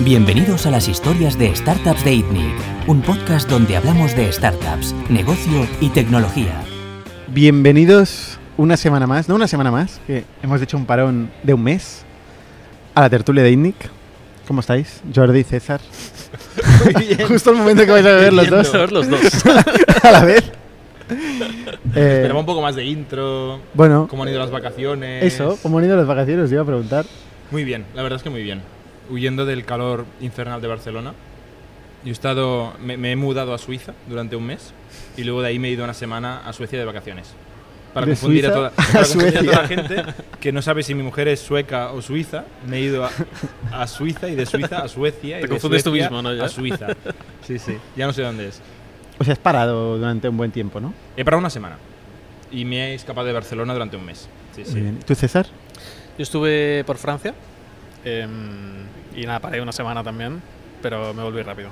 Bienvenidos a las historias de Startups de ITNIC, un podcast donde hablamos de startups, negocio y tecnología. Bienvenidos una semana más, no una semana más, que hemos hecho un parón de un mes a la tertulia de ITNIC. ¿Cómo estáis? Jordi, César. Justo el momento que vais a beber los dos Ver los dos. a la vez. Eh, Esperaba un poco más de intro. bueno, ¿Cómo han ido las vacaciones? eso, ¿cómo han ido las vacaciones? Os iba a preguntar. Muy bien, la verdad es que muy bien. Huyendo del calor infernal de Barcelona. Yo he estado, me, me he mudado a Suiza durante un mes y luego de ahí me he ido una semana a Suecia de vacaciones. Para De confundir, a toda, a para confundir a Suecia. toda la gente que no sabe si mi mujer es sueca o suiza. Me he ido a, a Suiza y de Suiza a Suecia. y Te de confundes tú mismo, ¿no? Ya. A Suiza. Sí, sí. Ya no sé dónde es. O sea, has parado durante un buen tiempo, ¿no? He parado una semana y me he escapado de Barcelona durante un mes. Sí, sí. Muy bien. ¿Tú, César? Yo estuve por Francia em, y nada, paré una semana también, pero me volví rápido.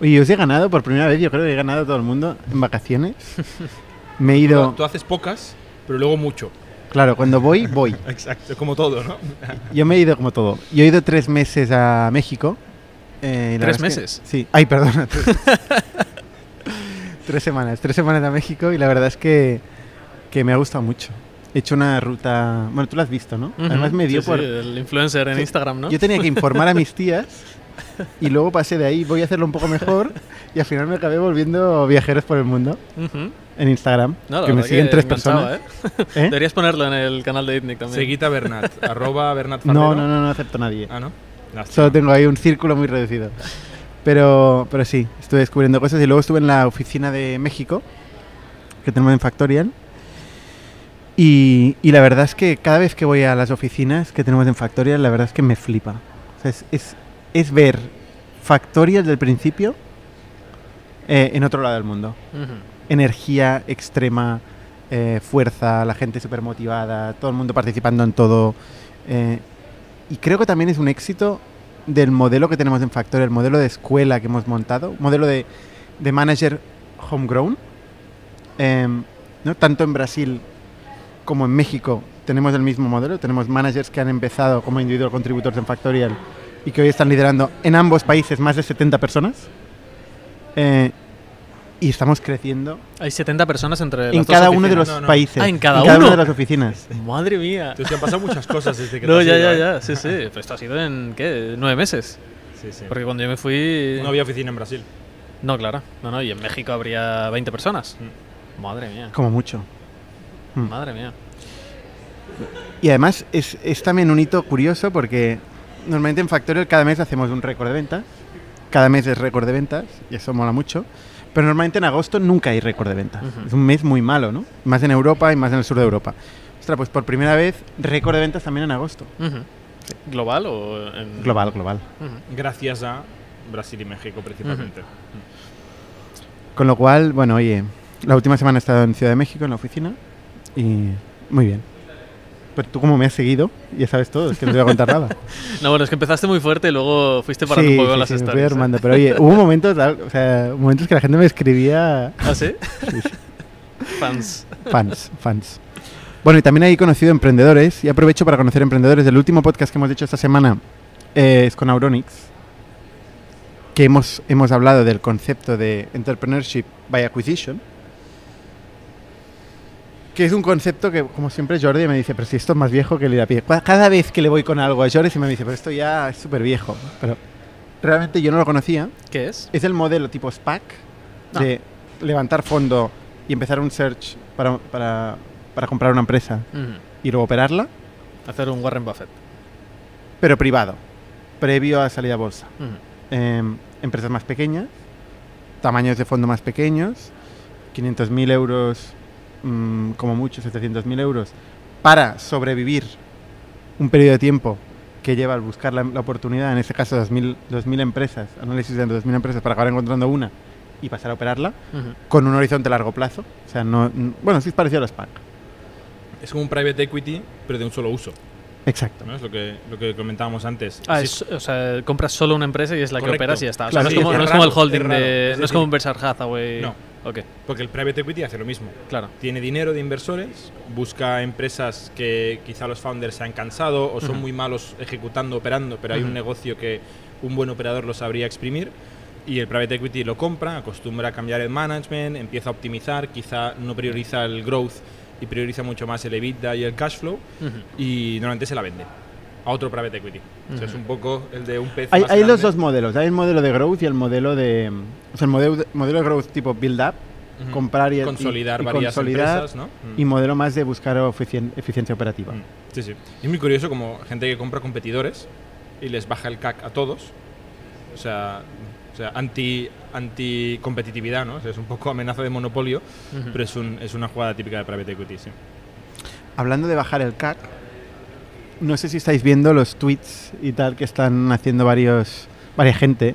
Oye, os he ganado por primera vez, yo creo que he ganado a todo el mundo en vacaciones. Me he ido... Tú, tú haces pocas, pero luego mucho. Claro, cuando voy, voy. Exacto, como todo, ¿no? Yo me he ido como todo. Yo he ido tres meses a México. eh, y la ¿Tres que- meses? sí. Ay, perdona. Tres, Tres semanas. Tres semanas a México y la verdad es que, que me ha gustado mucho. He hecho una ruta... Bueno, tú la has visto, ¿no? Además me dio Sí, sí, por... el influencer en Sí. Instagram, ¿no? Yo tenía que informar a mis tías y luego pasé de ahí, voy a hacerlo un poco mejor y al final me acabé volviendo viajeros por el mundo Ujú. en Instagram, No, que me siguen tres enganchaba, personas. ¿eh? ¿Eh? Deberías ponerlo en el canal de Itnic también. Seguid a Bernat, arroba Bernat No, no, no, no acepto a nadie. Ah, ¿no? Lástima. Solo tengo ahí un círculo muy reducido. Pero, pero sí, estuve descubriendo cosas y luego estuve en la oficina de México, que tenemos en Factorial. Y, y la verdad es que cada vez que voy a las oficinas que tenemos en Factorial, la verdad es que me flipa. O sea, es, es, es ver Factorial del principio eh, en otro lado del mundo. Energía extrema, eh, fuerza, la gente súper motivada, todo el mundo participando en todo. eh, y creo que también es un éxito del modelo que tenemos en Factorial, el modelo de escuela que hemos montado, modelo de, de manager homegrown. Em, ¿no? Tanto en Brasil como en México tenemos el mismo modelo. Tenemos managers que han empezado como individual contributors en Factorial y que hoy están liderando en ambos países más de 70 personas. Eh, y estamos creciendo Hay 70 personas entre las en dos cada uno de los No, no. países. Ah, ¿en cada una uno? de las oficinas. Madre mía. Entonces, han pasado muchas cosas desde que No, te has ya, ido, ya, ¿eh? ya. Sí, sí. Pues esto ha sido en, ¿qué? ¿Nueve meses? Sí, sí. Porque cuando yo me fui... No había oficina en Brasil. No, claro. No, no. Y en México habría 20 personas. Mm. Madre mía. Como mucho. Mm. Madre mía. Y además es, es también un hito curioso porque normalmente en Factorial cada mes hacemos un récord de ventas. Cada mes es récord de ventas y eso mola mucho. Pero normalmente en agosto nunca hay récord de ventas. Ujú. Es un mes muy malo, ¿no? Más en Europa y más en el sur de Europa. Ostras, pues por primera vez récord de ventas también en agosto. ¿Global o en...? Global, global. Gracias a Brasil y México, principalmente. Con lo cual, bueno, oye, la última semana he estado en Ciudad de México, en la oficina, y muy bien. Pero tú como me has seguido, ya sabes todo, es que no te voy a contar nada. No, bueno, es que empezaste muy fuerte y luego fuiste parando sí, un poco sí, las sí, me fui stories. ¿eh? armando. Pero oye, hubo momentos, tal- o sea, momentos que la gente me escribía ¿Ah, sí? Fans. fans, fans. Bueno, y también he conocido emprendedores, y aprovecho para conocer emprendedores. El último podcast que hemos hecho esta semana eh, es con Auronix, que hemos, hemos hablado del concepto de entrepreneurship by acquisition, que es un concepto que, como siempre, Jordi me dice, pero si esto es más viejo que el ir a pie. Cada vez que le voy con algo a Jordi, se me dice, pero esto ya es súper viejo. Pero realmente yo no lo conocía. ¿Qué es? Es el modelo tipo SPAC Ah. de levantar fondo y empezar un search para, para, para comprar una empresa Ujú. y luego operarla, Hacer un Warren Buffett. pero privado, previo a salir a bolsa. Em, empresas más pequeñas, tamaños de fondo más pequeños, 500.000 euros, mm, como mucho 700.000 euros, para sobrevivir un periodo de tiempo que lleva al buscar la, la oportunidad, en este caso 2.000, 2.000 empresas, análisis de 2.000 empresas para acabar encontrando una y pasar a operarla, Ujú. con un horizonte a largo plazo. O sea, no, bueno, sí es parecido a los SPAC. Es como un private equity, pero de un solo uso. Exacto. ¿no? Es lo que, lo que comentábamos antes. Ah, es, o sea, compras solo una empresa y es la Correcto. que operas y ya está. O Claro, sea, no, es como, es no es como el holding de. No es como un Berkshire Hathaway. No, Ok, Porque el private equity hace lo mismo. claro. Tiene dinero de inversores, busca empresas que quizá los founders se han cansado o son Ujú. muy malos ejecutando, operando, pero hay Ujú. un negocio que un buen operador lo sabría exprimir. Y el private equity lo compra, acostumbra a cambiar el management, empieza a optimizar, quizá no prioriza el growth y prioriza mucho más el EBITDA y el cash flow Ujú. y normalmente se la vende a otro private equity. O sea, es un poco el de un pez Hay, más hay los dos modelos. Hay el modelo de growth y el modelo de. O sea, el modelo, de- modelo de growth tipo build up, Ujú. comprar y, consolidar y- y varias consolidar, empresas, ¿no? Y modelo más de buscar eficien- eficiencia operativa. Sí, sí. Y es muy curioso como gente que compra competidores y les baja el CAC a todos. O sea, o sea anti, anti competitividad, ¿no? O sea, es un poco amenaza de monopolio, Ujú. pero es, un- es una jugada típica de private equity, sí. Hablando de bajar el CAC, no sé si estáis viendo los tweets y tal que están haciendo varios, varias gente.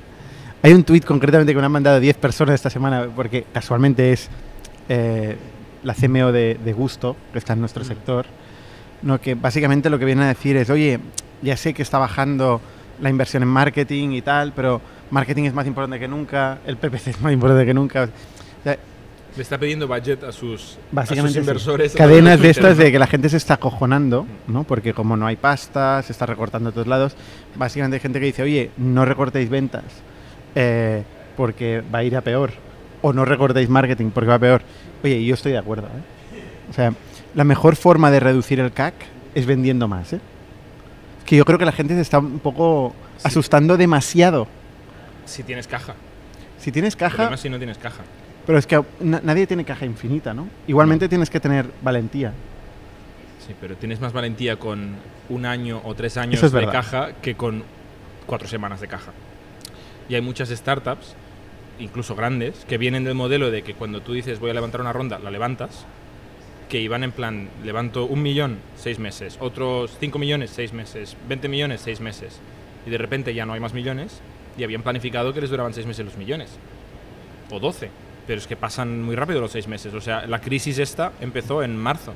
Hay un tweet concretamente que me han mandado 10 personas esta semana, porque casualmente es eh, la CMO de, de Gusto, que está en nuestro Mm. sector, ¿no? que básicamente lo que viene a decir es, oye, ya sé que está bajando la inversión en marketing y tal, pero marketing es más importante que nunca, el PPC es más importante que nunca. O sea, Le está pidiendo budget a sus, Básicamente a sus sí. inversores. a cadenas de estas de que la gente se está acojonando, ¿no? Porque como no hay pasta, se está recortando a todos lados. Básicamente hay gente que dice, oye, no recortéis ventas eh, porque va a ir a peor. O no recortéis marketing porque va a peor. Oye, yo estoy de acuerdo. ¿eh? O sea, la mejor forma de reducir el CAC es vendiendo más. ¿eh? Que yo creo que la gente se está un poco Sí. asustando demasiado. Si tienes caja. Si tienes El caja, problema es si no tienes caja. pero es que na- nadie tiene caja infinita, ¿no? Igualmente tienes que tener valentía. Sí, pero tienes más valentía con un año o tres años es de verdad. caja que con cuatro semanas de caja. Y hay muchas startups, incluso grandes, que vienen del modelo de que cuando tú dices voy a levantar una ronda, la levantas, que iban en plan, levanto un millón, seis meses, otros cinco millones, seis meses, 20 millones, seis meses. Y de repente ya no hay más millones y habían planificado que les duraban seis meses los millones. O 12. Pero es que pasan muy rápido los seis meses. O sea, la crisis esta empezó en marzo.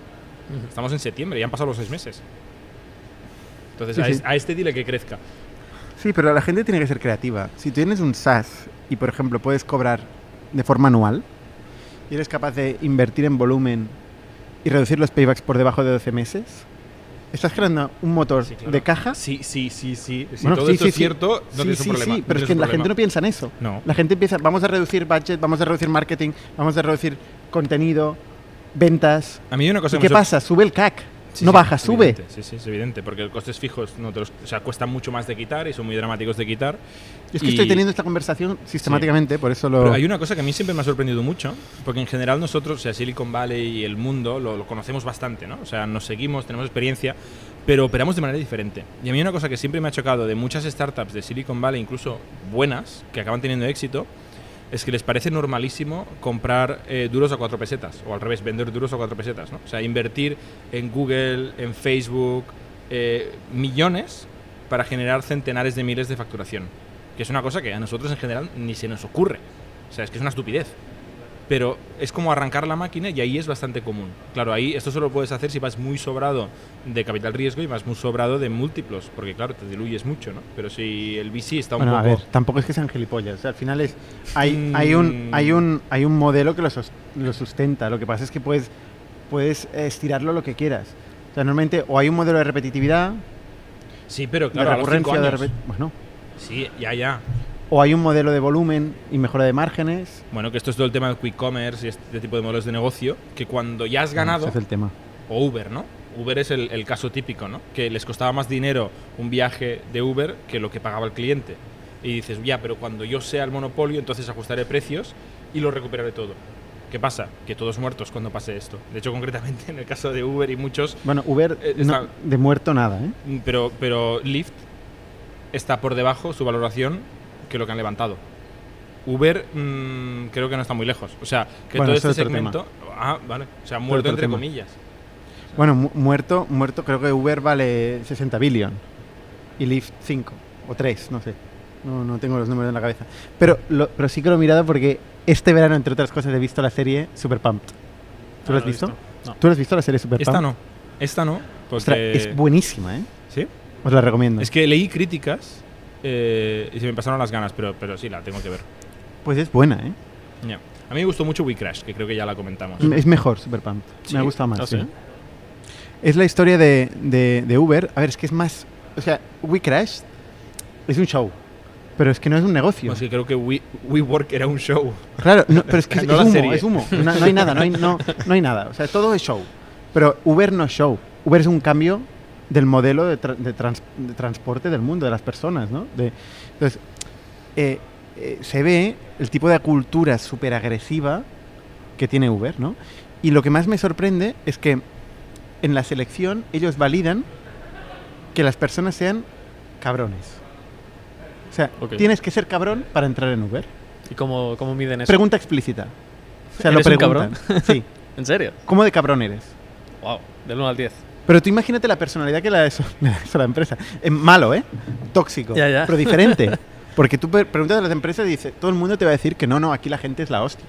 Estamos en septiembre, ya han pasado los seis meses. Entonces, Sí, a, sí. es- a este dile que crezca. Sí, pero la gente tiene que ser creativa. Si tienes un SaaS y, por ejemplo, puedes cobrar de forma anual y eres capaz de invertir en volumen y reducir los paybacks por debajo de 12 meses, estás creando un motor Sí, claro. de caja. Sí, sí, sí, sí. Si Bueno, todo sí, esto sí, es cierto, no sí, tienes un sí, problema. sí, no pero es que la gente no piensa en eso. No. La gente empieza, vamos a reducir budget, vamos a reducir marketing, vamos a reducir contenido, ventas. A mí hay una cosa ¿Y que qué me pasa? Sube el CAC. Sí, no sí, baja, es sube. evidente, Sí, sí, es evidente, porque los costes fijos no te los, o sea, cuestan mucho más de quitar y son muy dramáticos de quitar. Yo es que Y- estoy teniendo esta conversación sistemáticamente, por eso lo... Pero hay una cosa que a mí siempre me ha sorprendido mucho, porque en general nosotros, o sea, Silicon Valley y el mundo lo, lo conocemos bastante, ¿no? O sea, nos seguimos, tenemos experiencia, pero operamos de manera diferente. Y a mí una cosa que siempre me ha chocado de muchas startups de Silicon Valley, incluso buenas, que acaban teniendo éxito, es que les parece normalísimo comprar eh, duros a cuatro pesetas, o al revés, vender duros a cuatro pesetas, ¿no? O sea, invertir en Google, en Facebook, eh, millones para generar centenares de miles de facturación. Que es una cosa que a nosotros en general ni se nos ocurre. O sea, es que es una estupidez. Pero es como arrancar la máquina y ahí es bastante común. Claro, ahí esto solo lo puedes hacer si vas muy sobrado de capital riesgo y vas muy sobrado de múltiplos, porque claro, te diluyes mucho, ¿no? Pero si el VC está un Bueno, a poco... ver, tampoco es que sean gilipollas. O sea, al final es. Hay, Mm. hay, un, hay, un, hay un modelo que lo, lo sustenta. Lo que pasa es que puedes, puedes estirarlo lo que quieras. O sea, normalmente o hay un modelo de repetitividad, Sí, pero claro, de a los cinco recurrencia, de años. repet- Bueno. Sí, ya, ya. O hay un modelo de volumen y mejora de márgenes. Bueno, que esto es todo el tema del quick commerce y este tipo de modelos de negocio, que cuando ya has Ese ganado, es el tema. o Uber, ¿no? Uber es el, el caso típico, ¿no? Que les costaba más dinero un viaje de Uber que lo que pagaba el cliente. Y dices, ya, pero cuando yo sea el monopolio, entonces ajustaré precios y lo recuperaré todo. ¿Qué pasa? Que todos muertos cuando pase esto. De hecho, concretamente en el caso de Uber y muchos, Bueno, Uber Eh, no- está- de muerto nada, ¿eh? mm, pero, pero Lyft está por debajo su valoración que lo que han levantado. Uber mm, creo que no está muy lejos. O sea, que Bueno, todo este es otro tema. segmento... Ah, vale. O sea, muerto entre tema. comillas. Bueno, mu- muerto, muerto, creo que Uber vale 60 billion y Lyft 5 o 3, no sé. No, no tengo los números en la cabeza. Pero, lo- pero sí que lo he mirado porque este verano, entre otras cosas, he visto la serie Super Pumped. ¿Tú Ah, lo has he visto? No. ¿Tú lo has visto la serie Super Esta Pumped? no. Esta no. Porque... Ostras, es buenísima, ¿eh? ¿Sí? Os la recomiendo. Es que leí críticas eh, y se me pasaron las ganas, pero, pero sí, la tengo que ver. Pues es buena, ¿eh? Ya. A mí me gustó mucho We Crash, que creo que ya la comentamos. Es mejor Superpump. Sí. Me ha gustado más. ¿Ah, sí. sí? Es la historia de, de- de Uber. A ver, es que es más. O sea, We Crash es un show. Pero es que no es un negocio. Pues que creo que We, WeWork era un show. Claro, no, pero es que es, No es humo, es humo. No, no hay nada, no hay, no, no hay nada. O sea, todo es show. Pero Uber no es show. Uber es un cambio del modelo de, tra- de trans- de transporte del mundo, de las personas, ¿no? De- entonces, eh, eh, se ve el tipo de cultura súper agresiva que tiene Uber, ¿no? Y lo que más me sorprende es que en la selección ellos validan que las personas sean cabrones. O sea, tienes que ser cabrón para entrar en Uber. ¿Y cómo, cómo miden eso? Pregunta explícita. O sea, lo ¿Eres un preguntan. Sí. ¿En serio? ¿Cómo de cabrón eres? Wow, del 1 al 10. Pero tú imagínate la personalidad que le da eso, a la empresa. Es malo, ¿eh? Tóxico. Ya, ya. Pero diferente. Porque tú pre- preguntas a las empresas y dice, todo el mundo te va a decir que no, no, aquí la gente es la hostia.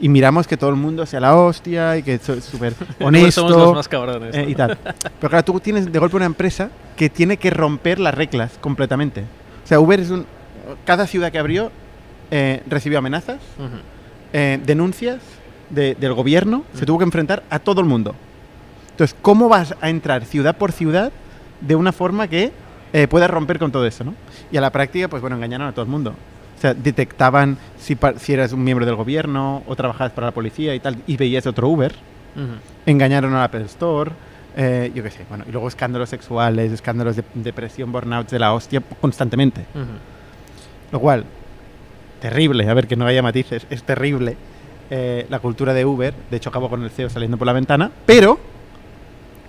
Y miramos que todo el mundo sea la hostia y que es súper honesto. Somos los más cabrones. eh, ¿no? y tal. Pero claro, tú tienes de golpe una empresa que tiene que romper las reglas completamente. O sea, Uber es un... Cada ciudad que abrió eh, recibió amenazas, eh, denuncias de- del gobierno, se tuvo que enfrentar a todo el mundo. Entonces, ¿cómo vas a entrar ciudad por ciudad de una forma que eh, pueda romper con todo eso? ¿no? Y a la práctica, pues bueno, engañaron a todo el mundo. O sea, detectaban si, si eras un miembro del gobierno o trabajabas para la policía y tal, y veías otro Uber. Ujú. Engañaron a la Apple Store, eh, yo qué sé, bueno, y luego escándalos sexuales, escándalos de depresión, burnouts de la hostia constantemente. Ujú. Lo cual, terrible, a ver que no haya matices, es terrible eh, la cultura de Uber. De hecho, acabó con el CEO saliendo por la ventana. Pero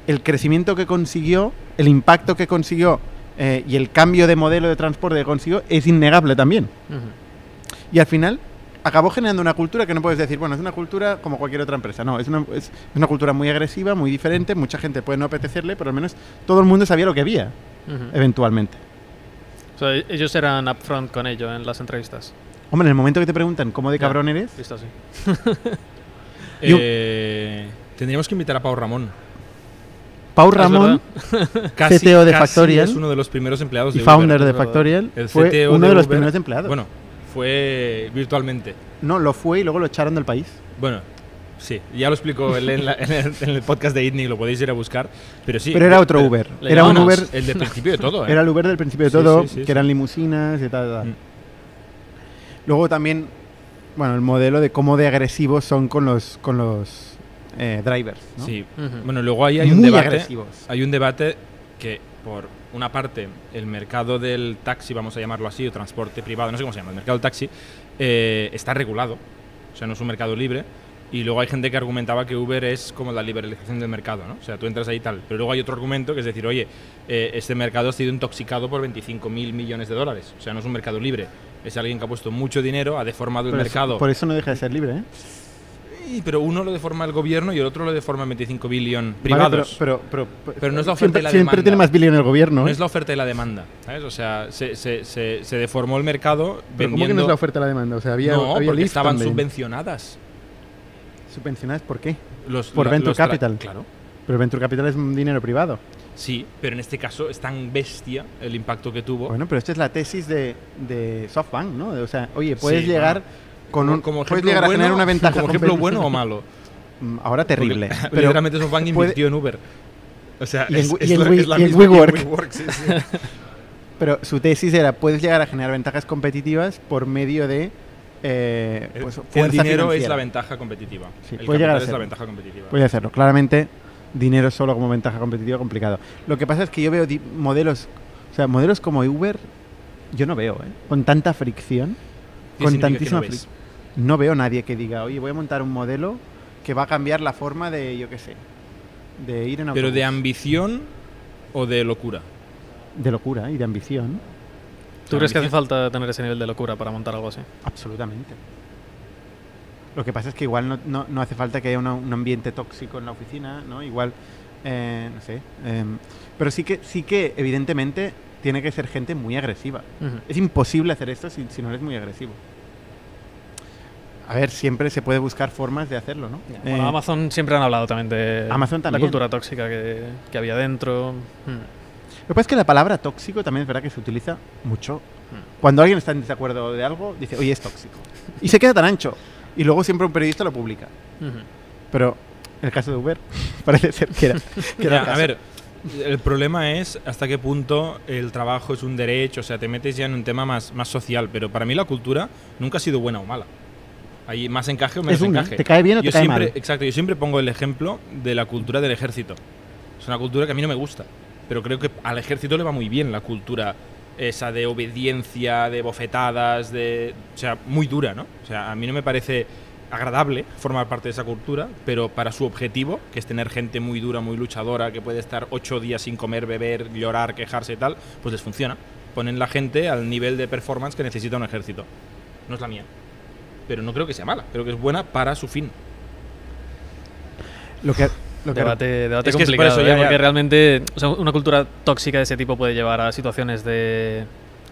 el crecimiento que consiguió, el impacto que consiguió eh, y el cambio de modelo de transporte que consiguió es innegable también. Y al final acabó generando una cultura que no puedes decir, bueno, es una cultura como cualquier otra empresa. No, es una, es, es una cultura muy agresiva, muy diferente. Mucha gente puede no apetecerle, pero al menos todo el mundo sabía lo que había, eventualmente. O sea, ellos eran upfront con ello en las entrevistas. Hombre, en el momento que te preguntan cómo de Ya. cabrón eres. Y un- Eh, tendríamos que invitar a Pau Ramón. Pau Ramón. Casi, CTO de casi Factorial. Es uno de los primeros empleados y de founder Uber. de. Factorial, El fue CTO uno de de los Uber. primeros empleados. Bueno, fue virtualmente. no, lo fue y luego lo echaron del país. Bueno, sí, ya lo explico en, en la- en el, podcast de Itney, lo podéis ir a buscar. Pero sí. Pero era otro pero- Uber. Era un Uber, El del principio de todo, ¿eh? era el Uber del principio de todo, sí, sí, que eran limusinas y tal, tal. Mm. Luego también, bueno, el modelo de cómo de agresivos son con los con los eh, drivers, ¿no? Sí. Ujú. Bueno, luego ahí hay un Muy debate. agresivos. Hay un debate que, por una parte, el mercado del taxi, vamos a llamarlo así, o transporte privado, no sé cómo se llama, el mercado del taxi, eh, está regulado. O sea, no es un mercado libre. Y luego hay gente que argumentaba que Uber es como la liberalización del mercado, ¿no? O sea, tú entras ahí y tal. Pero luego hay otro argumento que es decir, oye, eh, este mercado ha sido intoxicado por 25 mil millones de dólares. O sea, no es un mercado libre. Es alguien que ha puesto mucho dinero, ha deformado el eso- mercado. por eso no deja de ser libre, ¿eh? Y- pero uno lo deforma el gobierno y el otro lo deforma 25 billón Vale, privados. pero, pero, pero, Pero no es la oferta siempre, y la siempre demanda. tiene más billón el gobierno, No ¿eh? es la oferta y la demanda, ¿sabes? O sea, se, se, se, se deformó el mercado Pero ¿cómo que no es la oferta y la demanda? O sea, había, no, había porque estaban también. subvencionadas. ¿Subvencionadas por qué? Los, Por la- Venture los Capital. Claro. Pero Venture Capital es un dinero privado. Sí, pero en este caso es tan bestia el impacto que tuvo. Bueno, pero esta es la tesis de, de SoftBank, ¿no? O sea, oye, puedes Sí, llegar. Con un, como puedes ejemplo llegar a bueno, generar una ventaja como ejemplo bueno o malo. Mm, Ahora terrible. Porque, pero literalmente SoftBank invirtió en Uber. O sea, Y en es, y la, Wi- es la y en misma WeWork. WeWork, sí, sí. Pero su tesis era, puedes llegar a generar ventajas competitivas por medio de eh, pues, el fuerza dinero es la ventaja competitiva. Sí, el puede llegar a capital es la ventaja competitiva. Puede hacerlo. Claramente, dinero solo como ventaja competitiva complicado. Lo que pasa es que yo veo modelos, o sea, modelos como Uber, yo no veo, ¿eh? Con tanta fricción, ¿Qué con tantísima no fricción. No veo nadie que diga, oye, voy a montar un modelo que va a cambiar la forma de, yo qué sé, de ir en autobús. Pero de ambición o de locura. De locura y de ambición. ¿Tú crees que hace falta tener ese nivel de locura para montar algo así? Absolutamente. Lo que pasa es que igual no, no- no hace falta que haya una- un ambiente tóxico en la oficina, ¿no? Igual, eh, no sé. em, pero sí que, sí que, evidentemente, tiene que ser gente muy agresiva. Es imposible hacer esto si, si no eres muy agresivo. A ver, siempre se puede buscar formas de hacerlo, ¿no? Bueno, Eh, Amazon siempre han hablado también de Amazon la también. cultura tóxica que, que había dentro. Mm. Lo que pasa es que la palabra tóxico también es verdad que se utiliza mucho. Hmm. Cuando alguien está en desacuerdo de algo, dice, oye, es tóxico. Y se queda tan ancho. y luego siempre un periodista lo publica. Ujú. Pero el caso de Uber parece ser que era. que era Ya, el a caso. ver, el problema es hasta qué punto el trabajo es un derecho, o sea, te metes ya en un tema más, más social, pero para mí la cultura nunca ha sido buena o mala. Hay más encaje o menos Es una, encaje. ¿te cae bien o yo te cae mal? Exacto, yo siempre pongo el ejemplo de la cultura del ejército. Es una cultura que a mí no me gusta, pero creo que al ejército le va muy bien la cultura esa de obediencia, de bofetadas, de, o sea, muy dura, ¿no? O sea, a mí no me parece agradable formar parte de esa cultura, pero para su objetivo, que es tener gente muy dura, muy luchadora, que puede estar ocho días sin comer, beber, llorar, quejarse y tal, pues les funciona. Ponen la gente al nivel de performance que necesita un ejército. No es la mía. Pero no creo que sea mala, creo que es buena para su fin. Lo que, lo que Debate, debate Es que es por complicado, eso ya- ¿eh? porque ya- realmente o sea, una cultura tóxica de ese tipo puede llevar a situaciones de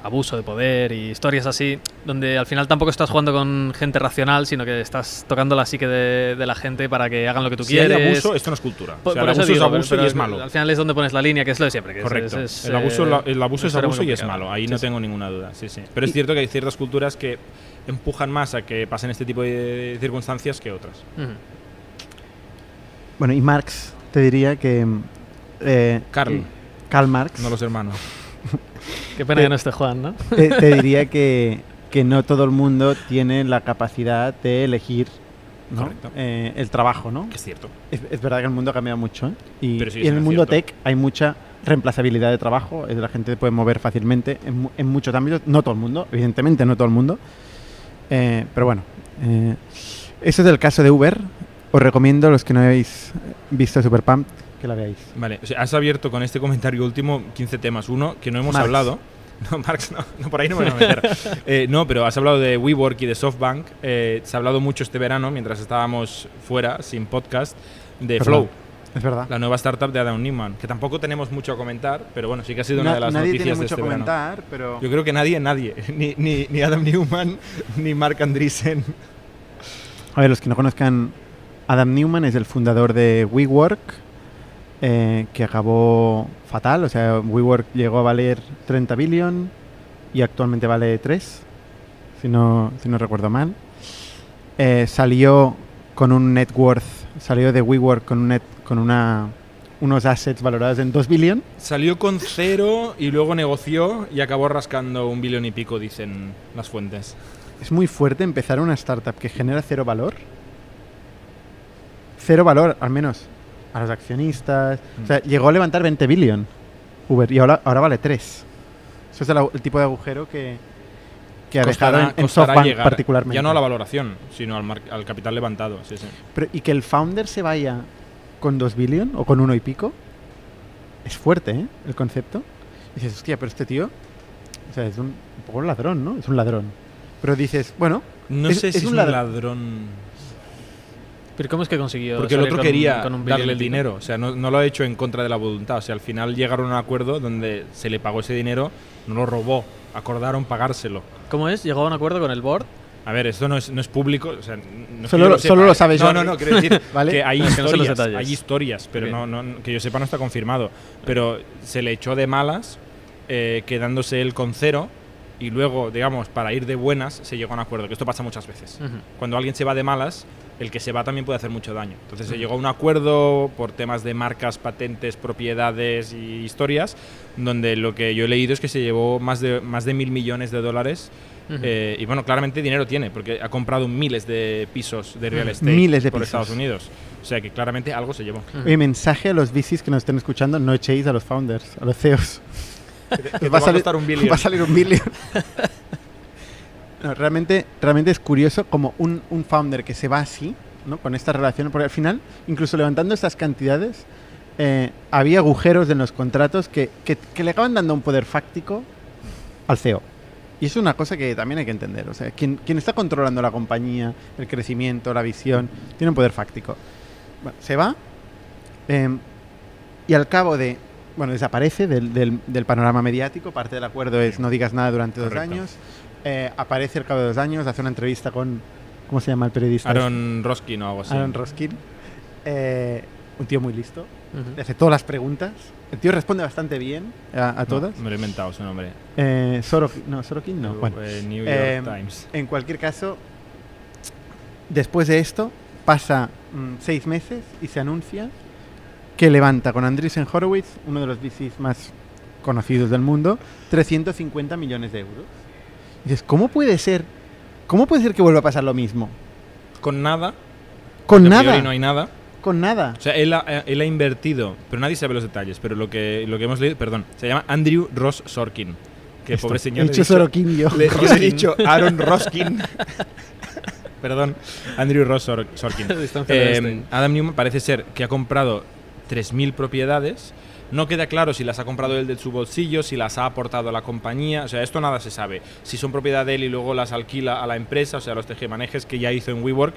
abuso de poder y historias así, donde al final tampoco estás jugando con gente racional, sino que estás tocando la psique de, de la gente para que hagan lo que tú si hay quieres. abuso, esto no es cultura. Por, O sea, por el eso abuso digo, es abuso pero- y es malo. Al final es donde pones la línea, que es lo de siempre. Que Correcto. es- es, el, abuso, eh, el abuso es muy abuso y es malo. Ahí Sí, no sí. tengo ninguna duda. Sí, sí. Pero es cierto que hay ciertas culturas que empujan más a que pasen este tipo de circunstancias que otras. Bueno, y Marx te diría que. eh, Karl. Karl Marx. No los hermanos. Qué pena Eh, que no esté Juan, ¿no? te, te diría que, que no todo el mundo tiene la capacidad de elegir. Eh, el trabajo, ¿no? Que es cierto. Es, es verdad que el mundo ha cambiado mucho, ¿eh? Y, Pero sigue y en el mundo cierto. tech hay mucha reemplazabilidad de trabajo, la gente puede mover fácilmente en, en muchos ámbitos, no todo el mundo, evidentemente no todo el mundo, Eh, pero bueno, eh, eso es el caso de Uber, os recomiendo a los que no habéis visto Superpump que la veáis. Vale, o sea, has abierto con este comentario último 15 temas. Uno, que no hemos Marx. hablado. No, Marx, no, no, por ahí no me voy a meter. Eh, no, pero has hablado de WeWork y de SoftBank. Eh, se ha hablado mucho este verano, mientras estábamos fuera, sin podcast, de Perdón. Flow, Es verdad. la nueva startup de Adam Newman, que tampoco tenemos mucho a comentar, pero bueno, sí que ha sido una Na- de las nadie noticias tiene de mucho este a verano. comentar, pero... Yo creo que nadie, nadie, ni, ni, ni Adam Newman, ni Mark Andreessen. A ver, los que no conozcan, Adam Newman es el fundador de WeWork, eh, que acabó fatal. O sea, WeWork llegó a valer 30 billion y actualmente vale 3, si no, si no recuerdo mal. Eh, salió con un net worth, salió de WeWork con, un net, con una, unos assets valorados en 2 billion. Salió con cero y luego negoció y acabó rascando un billón y pico, dicen las fuentes. Es muy fuerte empezar una startup que genera cero valor. Cero valor, al menos a los accionistas. O sea, llegó a levantar 20 billion Uber y ahora, ahora vale 3. Eso es el, el tipo de agujero que, que ha dejado en, en costará SoftBank llegar, particularmente. Ya no a la valoración, sino al, mar- al capital levantado. Sí, sí. Pero- y que el founder se vaya con 2 billion o con uno y pico es fuerte, ¿eh? El concepto. Y dices, hostia, pero este tío o sea, es un, un poco un ladrón, ¿no? Es un ladrón. Pero dices, bueno, No Es- sé es si es un un ladr- ladrón. Pero ¿cómo es que consiguió Porque el otro con- quería con un darle el dinero. O sea, no, no lo ha hecho en contra de la voluntad. O sea, al final llegaron a un acuerdo donde se le pagó ese dinero, no lo robó. Acordaron pagárselo. ¿Cómo es? ¿Llegó a un acuerdo con el board? A ver, esto no es, no es público. O sea, no Solo lo- solo lo sabe No, no, no, quiero decir ¿Vale? que hay que historias, hay historias, pero no, no- que yo sepa no está confirmado. Pero se le echó de malas, eh, quedándose él con cero, y luego, digamos, para ir de buenas, se llegó a un acuerdo, que esto pasa muchas veces. Ujú. Cuando alguien se va de malas, el que se va también puede hacer mucho daño. Entonces se Ujú. llegó a un acuerdo por temas de marcas, patentes, propiedades y historias, donde lo que yo he leído es que se llevó más de, más de mil millones de dólares. Eh, y bueno, claramente dinero tiene, porque ha comprado miles de pisos de real estate Miles de por pisos. Estados Unidos. O sea que claramente algo se llevó. Ujú. Oye, mensaje a los VCs que nos estén escuchando, no echéis a los founders, a los CEOs. Te va a va a salir- costar un billón. Va a salir un billón. No, realmente, realmente es curioso como un, un founder que se va así, ¿no? con estas relaciones, porque al final, incluso levantando estas cantidades, eh, había agujeros en los contratos que, que- que le acaban dando un poder fáctico al CEO. Y es una cosa que también hay que entender. O sea, quien, quien está controlando la compañía, el crecimiento, la visión, tiene un poder fáctico. Bueno, se va eh, y al cabo de... Bueno, desaparece del, del- del panorama mediático. Parte del acuerdo es no digas nada durante dos Correcto. años. Eh, aparece al cabo de dos años, hace una entrevista con... ¿Cómo se llama el periodista? Aaron Roskin o algo así. Aaron Roskin. Eh, un tío muy listo. Le hace todas las preguntas. El tío responde bastante bien a, a No, todas. me lo he inventado su nombre. Eh, Sorok- no, Sorokin no. Bueno, Eh, New York Eh, Times. en cualquier caso, Después de esto, pasa mm, seis meses y se anuncia que levanta con Andreessen Horowitz, uno de los VCs más conocidos del mundo, 350 millones de euros. Y dices, ¿cómo puede ser? ¿Cómo puede ser que vuelva a pasar lo mismo? Con nada. Con nada. no hay nada. Con nada. O sea, él ha, eh, él ha invertido, pero nadie sabe los detalles, pero lo que, lo que hemos leído, perdón, se llama Andrew Ross Sorkin. Que Esto, pobre señor. he dicho Sorokin yo. Le, yo he dicho Aaron Roskin. Perdón, Andrew Ross Sor- Sorkin. Eh, este. Adam Newman parece ser que ha comprado 3.000 propiedades. No queda claro si las ha comprado él de su bolsillo, si las ha aportado a la compañía. O sea, esto nada se sabe. Si son propiedad de él y luego las alquila a la empresa, o sea, los tejemanejes que ya hizo en WeWork,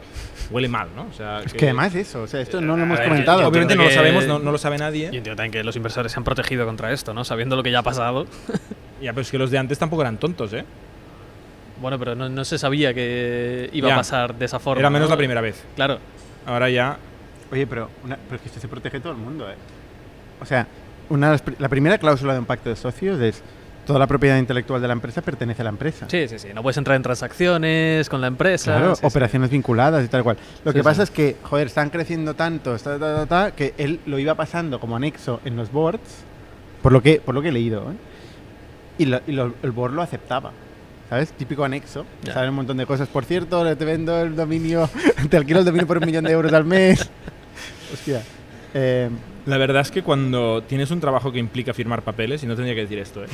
huele mal, ¿no? O sea, Es que además eso, o sea, esto no lo A hemos ver, comentado. yo- Obviamente no entiendo lo que- sabemos, no, no lo sabe nadie. Yo entiendo también que los inversores se han protegido contra esto, ¿no? Sabiendo lo que ya ha pasado. Ya, pero es que los de antes tampoco eran tontos, ¿eh? Bueno, pero no, no se sabía que iba Ya. a pasar de esa forma. Era menos ¿no? la primera vez. Claro. Ahora ya. Oye, pero, una- pero es que esto se protege todo el mundo, ¿eh? O sea, una de las la primera cláusula de un pacto de socios es toda la propiedad intelectual de la empresa pertenece a la empresa. Sí, sí, sí. No puedes entrar en transacciones con la empresa. Claro, sí, sí. operaciones vinculadas y tal cual. Lo Sí, que pasa sí. es que, joder, están creciendo tanto, ta, ta, ta, ta, que él lo iba pasando como anexo en los boards, por lo que, por lo que he leído, ¿eh? Y, lo- y lo- el board lo aceptaba. ¿Sabes? Típico anexo. Ya. Saben un montón de cosas. Por cierto, te vendo el dominio, te alquilo el dominio por un millón de euros al mes. Hostia. Eh, La verdad es que cuando tienes un trabajo que implica firmar papeles, y no tendría que decir esto, ¿eh?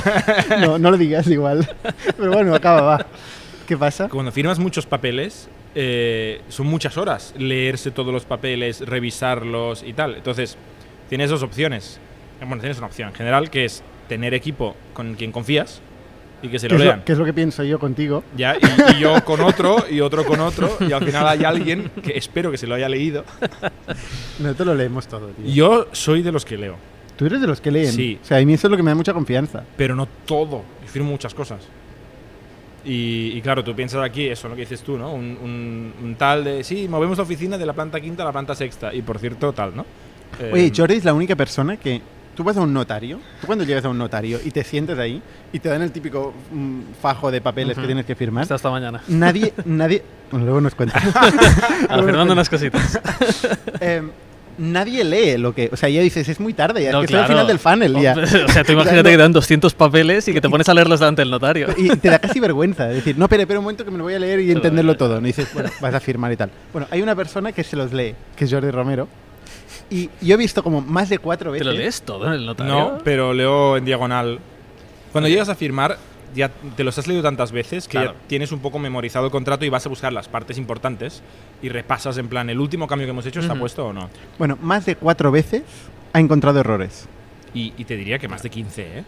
no, no lo digas igual. Pero bueno, acaba, va. ¿Qué pasa? Cuando firmas muchos papeles, eh, son muchas horas leerse todos los papeles, revisarlos y tal. Entonces, tienes dos opciones. Bueno, tienes una opción en general, que es tener equipo con quien confías y que se ¿Qué lo lean. qué es lo que pienso yo contigo? Ya, y, y yo con otro, y otro con otro, y al final hay alguien que espero que se lo haya leído. Nosotros lo leemos todo, tío. Yo soy de los que leo, Tú eres de los que leen. Sí. O sea, a mí eso es lo que me da mucha confianza. pero no todo. Y firmo muchas cosas. Y, y claro, tú piensas aquí, eso, lo que dices tú, ¿no? Un, un- un tal de, sí, movemos la oficina de la planta quinta a la planta sexta. Y por cierto, tal, ¿no? Eh, Oye, Jordi es la única persona que. Tú vas a un notario, tú cuando llegas a un notario y te sientes ahí y te dan el típico mm, fajo de papeles que Ujú. tienes que firmar, Hasta esta mañana. nadie, nadie. Bueno, luego nos cuentas. Afirmando unas cositas. Em, nadie lee lo que. O sea, ya dices, es muy tarde, ya No, es que estoy al claro. final del funnel ya. O sea, tú imagínate que te dan 200 papeles y que te pones a leerlos delante del notario. Y te da casi vergüenza decir, no, pero espera un momento que me lo voy a leer y Pero, entenderlo eh, todo. No dices, bueno, vas a firmar y tal. Bueno, hay una persona que se los lee, que es Jordi Romero. Y yo he visto como más de cuatro ¿Te veces. lo lees todo en el notario? No, pero leo en diagonal. Cuando llegas a firmar, ya te los has leído tantas veces que Claro. ya tienes un poco memorizado el contrato y vas a buscar las partes importantes y repasas en plan, ¿el último cambio que hemos hecho está Ujú. puesto o no? Bueno, más de cuatro veces ha encontrado errores. Y, y te diría que más de 15, ¿eh?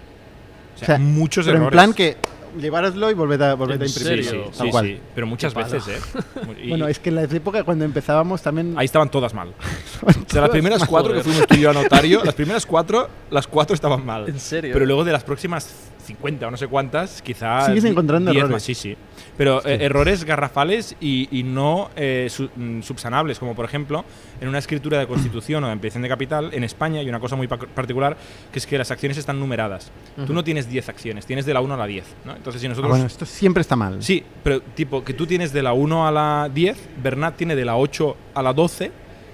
O sea, O sea, muchos Pero en errores. plan que llevároslo y volved a, volved a ¿En imprimir. Sí, sí, sí, pero muchas veces, ¿eh? Y Bueno, es que en la época cuando empezábamos también... ahí estaban todas mal. O sea, las primeras cuatro que fuimos tú y yo a notario, las primeras cuatro, las cuatro estaban mal. ¿En serio? Pero luego de las próximas 50 o no sé cuántas, quizá. Sigues encontrando 10 errores. más, sí, sí. Pero eh, errores garrafales y, y no eh, su- mm, subsanables, como por ejemplo en una escritura de constitución o de ampliación de capital, en España hay una cosa muy pa- particular, que es que las acciones están numeradas. Tú Ujú. no tienes 10 acciones, tienes de la 1 a la 10. ¿no? Entonces, si Ah, nosotros. bueno, esto siempre está mal. Sí, pero tipo que tú tienes de la 1 a la 10, Bernat tiene de la 8 a la 12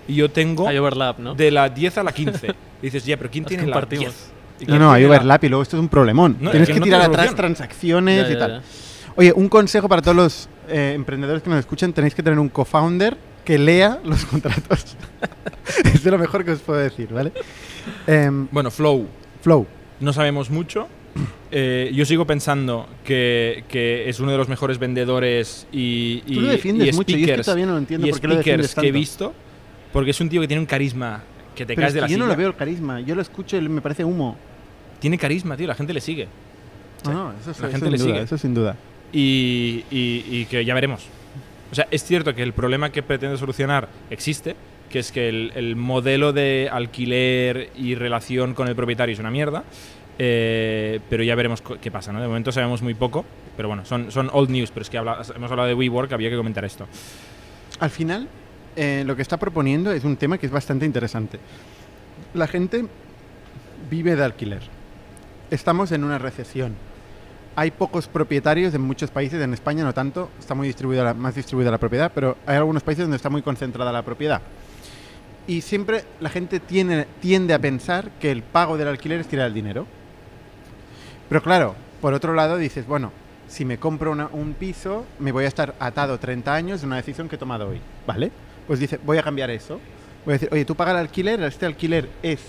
y yo tengo Hay overlap, ¿no? de la 10 a la 15. Y dices, ya, pero ¿quién Las tiene la compartimos. 10? ¿Y No, no, hay overlap y luego esto es un problemón. No, Tienes es que, que no tirar tiene atrás transacciones Ya, y ya, tal. ya. Oye, un consejo para todos los eh, emprendedores que nos escuchan, tenéis que tener un co-founder que lea los contratos. es de lo mejor que os puedo decir, ¿vale? Em, Bueno, Flow, Flow. no sabemos mucho. Eh, yo sigo pensando que, que es uno de los mejores vendedores y, y, Tú lo defiendes y mucho y es que speakers, todavía no lo entiendo y por qué lo speakers que he visto, porque es un tío que tiene un carisma que te Pero caes es de la yo no silla. lo veo el carisma, yo lo escucho y me parece humo. Tiene carisma, tío, la gente le sigue. No, no, eso, La eso gente le duda, sigue. eso sin duda. y, y- y que ya veremos. O sea, es cierto que el problema que pretende solucionar existe, que es que el, el modelo de alquiler y relación con el propietario es una mierda, eh, pero ya veremos qué pasa, ¿no? De momento sabemos muy poco, pero bueno, son, son old news, pero es que habla- hemos hablado de WeWork, había que comentar esto. Al final, eh, lo que está proponiendo es un tema que es bastante interesante. La gente vive de alquiler. Estamos en una recesión. hay pocos propietarios en muchos países, en España no tanto, está muy distribuida más distribuida la propiedad, pero hay algunos países donde está muy concentrada la propiedad. Y siempre la gente tiene, tiende a pensar que el pago del alquiler es tirar el dinero. Pero claro, por otro lado dices, bueno, si me compro una- un piso, me voy a estar atado 30 años de una decisión que he tomado hoy, ¿vale? Pues dice, voy a cambiar eso. Voy a decir, oye, tú pagas el alquiler, este alquiler es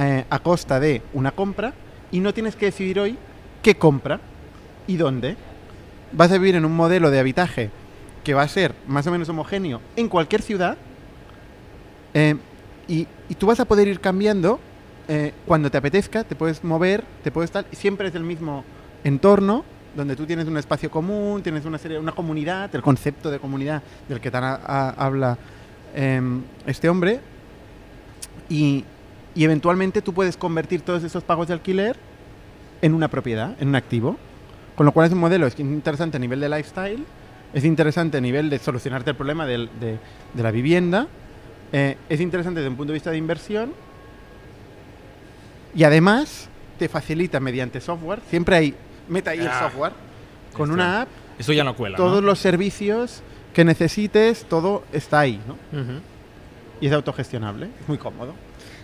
eh, a costa de una compra y no tienes que decidir hoy qué compra y dónde. Vas a vivir en un modelo de habitaje que va a ser más o menos homogéneo en cualquier ciudad eh, y, y tú vas a poder ir cambiando eh, cuando te apetezca, te puedes mover, te puedes estar, siempre es el mismo entorno donde tú tienes un espacio común, tienes una serie, una comunidad, el concepto de comunidad del que tan a- habla em, este hombre y, y eventualmente tú puedes convertir todos esos pagos de alquiler en una propiedad, en un activo. Con lo cual es un modelo es interesante a nivel de lifestyle, es interesante a nivel de solucionarte el problema de, de la vivienda, eh, es interesante desde un punto de vista de inversión y además te facilita mediante software, siempre hay, meta ahí el Ah, software, con está. una app, Eso ya no cuela. todos ¿no? los servicios que necesites, todo está ahí, ¿no? Y es autogestionable, es muy cómodo.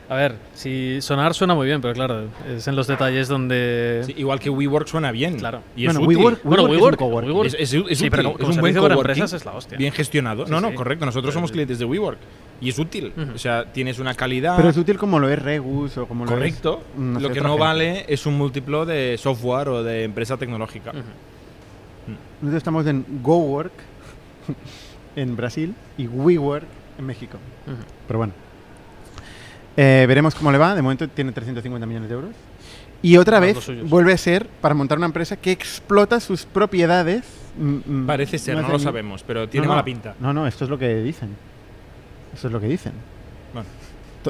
A ver, si sonar suena muy bien, pero claro, es en los detalles donde... Sí, igual que WeWork suena bien. Claro. Y es Bueno, útil. WeWork- Bueno, es un WeWork, coworking. WeWork- Es, es- es Sí, útil, pero como- es un buen para coworking, empresas es la hostia. Bien gestionado. Sí, no, no, sí. correcto. Nosotros somos clientes de WeWork. Y es útil. O sea, tienes una calidad. Pero es útil como lo es Regus o como lo Correcto. es... no lo sé, que otra no gente. vale es un múltiplo de software o de empresa tecnológica. Nosotros estamos en GoWork en Brasil y WeWork en México. Pero bueno. Eh, veremos cómo le va. De momento tiene 350 millones de euros. Y otra vez vuelve a ser para montar una empresa que explota sus propiedades. mm, mm, Parece ser, no sé lo ni- sabemos, pero tiene No, no. mala pinta. No, no, esto es lo que dicen. Esto es lo que dicen. Bueno.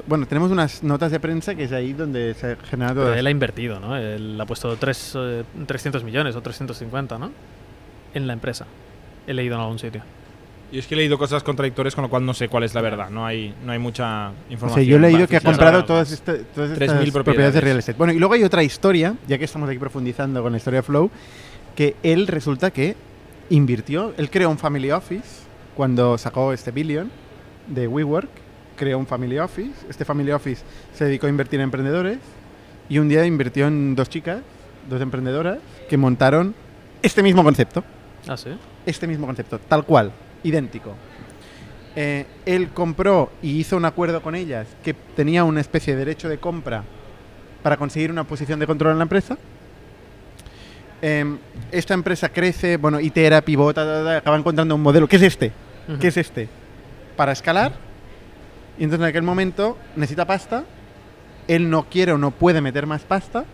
Bueno, tenemos unas notas de prensa que es ahí donde se genera todo. Pero él ha invertido, ¿no? Él ha puesto tres, eh, 300 millones o 350, ¿no? En la empresa. He leído en algún sitio. Y es que he leído cosas contradictorias, con lo cual no sé cuál es la verdad. No hay, no hay mucha O información. sea, yo he leído que ha comprado todas, esta- todas estas 3.000 propiedades de propiedades. real estate. Bueno, y luego hay otra historia, ya que estamos aquí profundizando con la historia de Flow, que él resulta que invirtió, él creó un family office cuando sacó este billion de WeWork, creó un family office, este family office se dedicó a invertir en emprendedores y un día invirtió en dos chicas, dos emprendedoras, que montaron este mismo concepto Ah, sí. este mismo concepto, tal cual, idéntico. Eh, él compró y hizo un acuerdo con ellas que tenía una especie de derecho de compra para conseguir una posición de control en la empresa. Em, esta empresa crece, bueno, itera, pivota, ta, ta, ta, acaba encontrando un modelo. ¿Qué es este? ¿Qué es este? Para escalar. Y entonces en aquel momento necesita pasta. Él no quiere o no puede meter más pasta.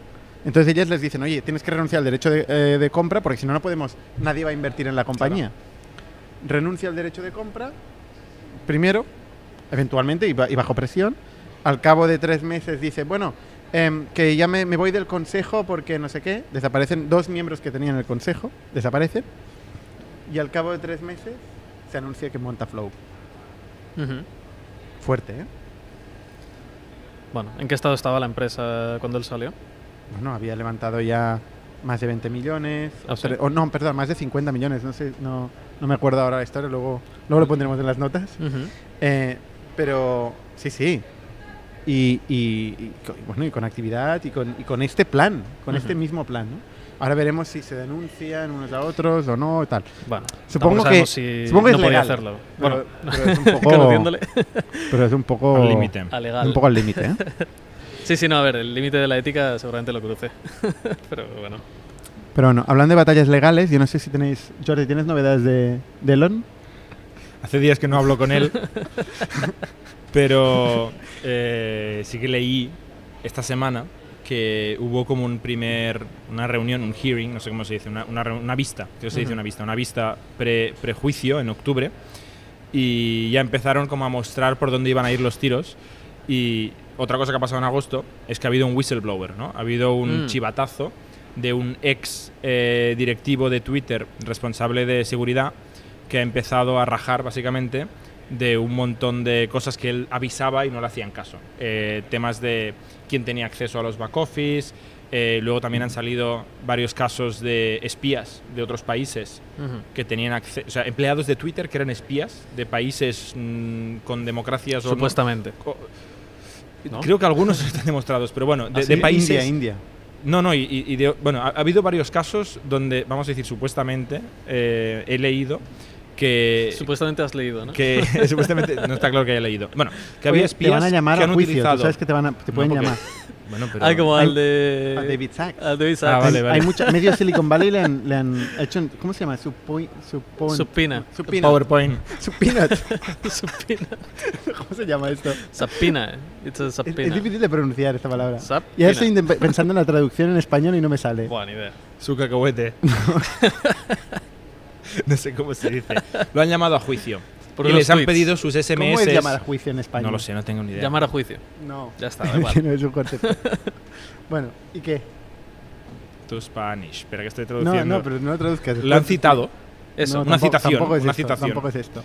Entonces ellas les dicen, oye, tienes que renunciar al derecho de, eh, de compra porque si no, no podemos, nadie va a invertir en la compañía. Renuncia al derecho de compra, primero, eventualmente, y, ba- y bajo presión. Al cabo de tres meses dice, bueno, em, que ya me, me voy del consejo porque no sé qué. Desaparecen dos miembros que tenían el consejo, desaparecen. Y al cabo de tres meses se anuncia que monta Flow. Fuerte, ¿eh? Bueno, ¿en qué estado estaba la empresa cuando él salió? Bueno, había levantado ya más de 20 millones. Ah, o, sí. o no, perdón, más de 50 millones. No sé, no, no me acuerdo ahora la historia. Luego, luego lo pondremos en las notas. Ujú. Eh, pero sí, sí. Y, y- y y bueno, y con actividad y con, y con este plan, con este Ujú. mismo plan. ¿no? Ahora veremos si se denuncian unos a otros o no, tal. Bueno, Supongo que- si supongo que no es podía legal, hacerlo. Pero, Bueno, pero es un poco, pero es un poco Al límite. un poco al límite. ¿eh? Sí, sí, no, a ver, el límite de la ética seguramente lo cruce. Pero bueno. Pero bueno, hablando de batallas legales, yo no sé si tenéis, Jordi, ¿tienes novedades de, de Elon? Hace días que no hablo con él, pero eh, sí que leí esta semana que hubo como un primer, una reunión, un hearing, no sé cómo se dice, una, una, una vista, que se dice Ujú. una vista, una vista pre, prejuicio en octubre y ya empezaron como a mostrar por dónde iban a ir los tiros y otra cosa que ha pasado en agosto es que ha habido un whistleblower, ¿no? Ha habido un Mm. chivatazo de un ex eh, directivo de Twitter responsable de seguridad que ha empezado a rajar básicamente de un montón de cosas que él avisaba y no le hacían caso. Eh, temas de quién tenía acceso a los back office, Eh, luego también han salido varios casos de espías de otros países que tenían acceso, o sea, empleados de Twitter que eran espías de países mm, con democracias o no- Supuestamente. o- ¿No? Creo que algunos están demostrados, pero bueno, de, Ah, de sí, países. India, India. No, no, y, y- de- bueno, ha, ha habido varios casos donde, vamos a decir, supuestamente, eh, he leído que. Supuestamente has leído, ¿no? que supuestamente no está claro que haya leído. Bueno, que había Oye, espías te van a llamar que a han juicio. utilizado. Tú sabes que te, van a, te pueden llamar. Bueno, pero. Ah, como Hay- al de. A David Sachs. Al David Ah, Sachs. vale, vale. Hay mucha, medio Silicon Valley le han, le han hecho, un- ¿cómo se llama? Subpoint, subpoint, Supina. subpoint- PowerPoint. subpoint. Supina. ¿Cómo se llama esto? Sapina. It's a Es, difícil de pronunciar esta palabra. Y ahora estoy pensando en la traducción en español y no me sale. Buena idea. Su cacahuete. no sé cómo se dice. Lo han llamado a juicio. Por y les han tweets. pedido sus SMS. ¿Cómo es llamar a juicio en español? No lo sé, no tengo ni idea. Llamar a juicio. No. Ya está, da igual. no es un concepto. bueno, ¿y qué? To Spanish. Espera que estoy No, traduciendo. no, pero no lo traduzcas. Lo han citado. Eso. No, una tampoco- citación, Tampoco es una esto, citación. Tampoco es esto.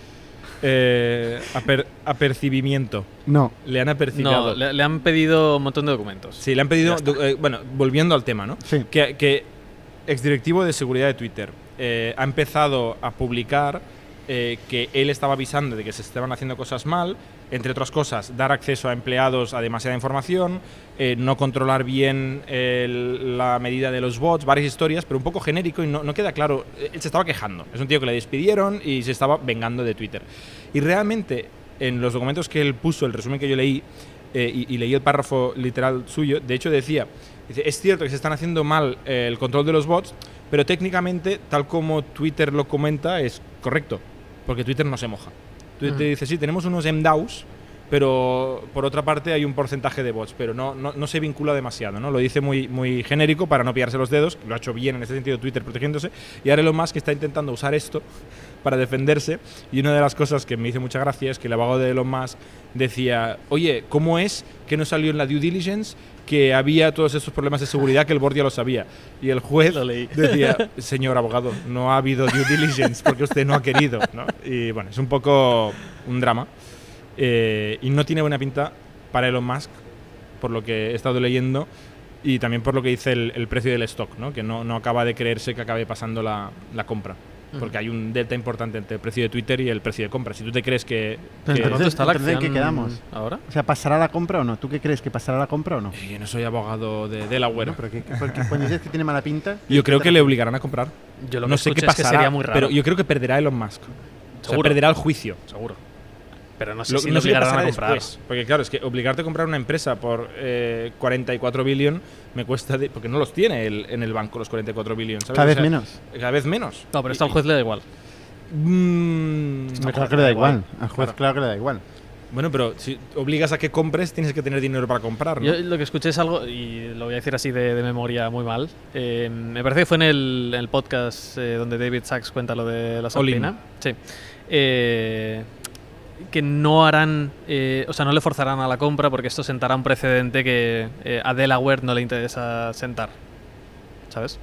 Eh, aper- apercibimiento. No. Le han apercibido. No, le, le han pedido un montón de documentos. Sí, le han pedido. Eh, bueno, volviendo al tema, ¿no? Sí. Que, que exdirectivo de seguridad de Twitter eh, ha empezado a publicar eh, que él estaba avisando de que se estaban haciendo cosas mal, entre otras cosas, dar acceso a empleados a demasiada información, eh, no controlar bien el- la medida de los bots, varias historias, pero un poco genérico y no, no queda claro. Eh, Él se estaba quejando. Es un tío que le despidieron y se estaba vengando de Twitter. Y realmente, en los documentos que él puso, el resumen que yo leí, eh, y, y leí el párrafo literal suyo, de hecho decía, dice, es cierto que se están haciendo mal eh, el control de los bots, pero técnicamente, tal como Twitter lo comenta, es correcto, porque Twitter no se moja. Twitter Ujú. dice, sí, tenemos unos MDAOs, pero por otra parte hay un porcentaje de bots, pero no, no, no se vincula demasiado, ¿no? Lo dice muy, muy genérico para no pillarse los dedos, lo ha hecho bien en ese sentido Twitter protegiéndose, y ahora Elon Musk está intentando usar esto para defenderse, y una de las cosas que me hizo mucha gracia es que el abogado de Elon Musk decía, oye, ¿cómo es que no salió en la due diligence que había todos estos problemas de seguridad que el board ya lo sabía? Y el juez decía, señor abogado, no ha habido due diligence porque usted no ha querido, ¿no? Y bueno, es un poco un drama. Eh, y no tiene buena pinta para Elon Musk, por lo que he estado leyendo, y también por lo que dice el, el precio del stock, ¿no? que no, no acaba de creerse que acabe pasando la, la compra. Porque hay un delta importante entre el precio de Twitter y el precio de compra. Si tú te crees que... Pero que- entonces- ¿Dónde está la entonces, ¿en qué acción quedamos? ahora? O sea, ¿pasará la compra o no? ¿Tú qué crees? ¿Que pasará la compra o no? Eh, yo no soy abogado de Delaware. Pero que, que- porque cuando dices que tiene mala pinta... yo creo que le obligarán a comprar. Yo lo no que sé qué escuché es que pasará, sería muy raro. pero yo creo que perderá Elon Musk. O sea, Seguro. perderá el juicio. Seguro. Pero no sé Lo- si no lo sé obligarán a comprar. después, Porque claro, es que obligarte a comprar una empresa por eh, 44 billion me cuesta... de- porque no los tiene el- en el banco los 44 billion, ¿sabes? Cada O vez sea, menos. Cada vez menos. No, pero esto al juez le da igual. Mm, claro que le da igual. Al juez, Claro. claro que le da igual. Bueno, pero si obligas a que compres, tienes que tener dinero para comprar, ¿no? Yo lo que escuché es algo, y lo voy a decir así de, de memoria muy mal. eh, me parece que fue en el, en el podcast eh, donde David Sachs cuenta lo de la. Salpina. Sí. Eh, que no harán, eh, o sea, no le forzarán a la compra porque esto sentará un precedente que eh, a Delaware no le interesa sentar. ¿Sabes?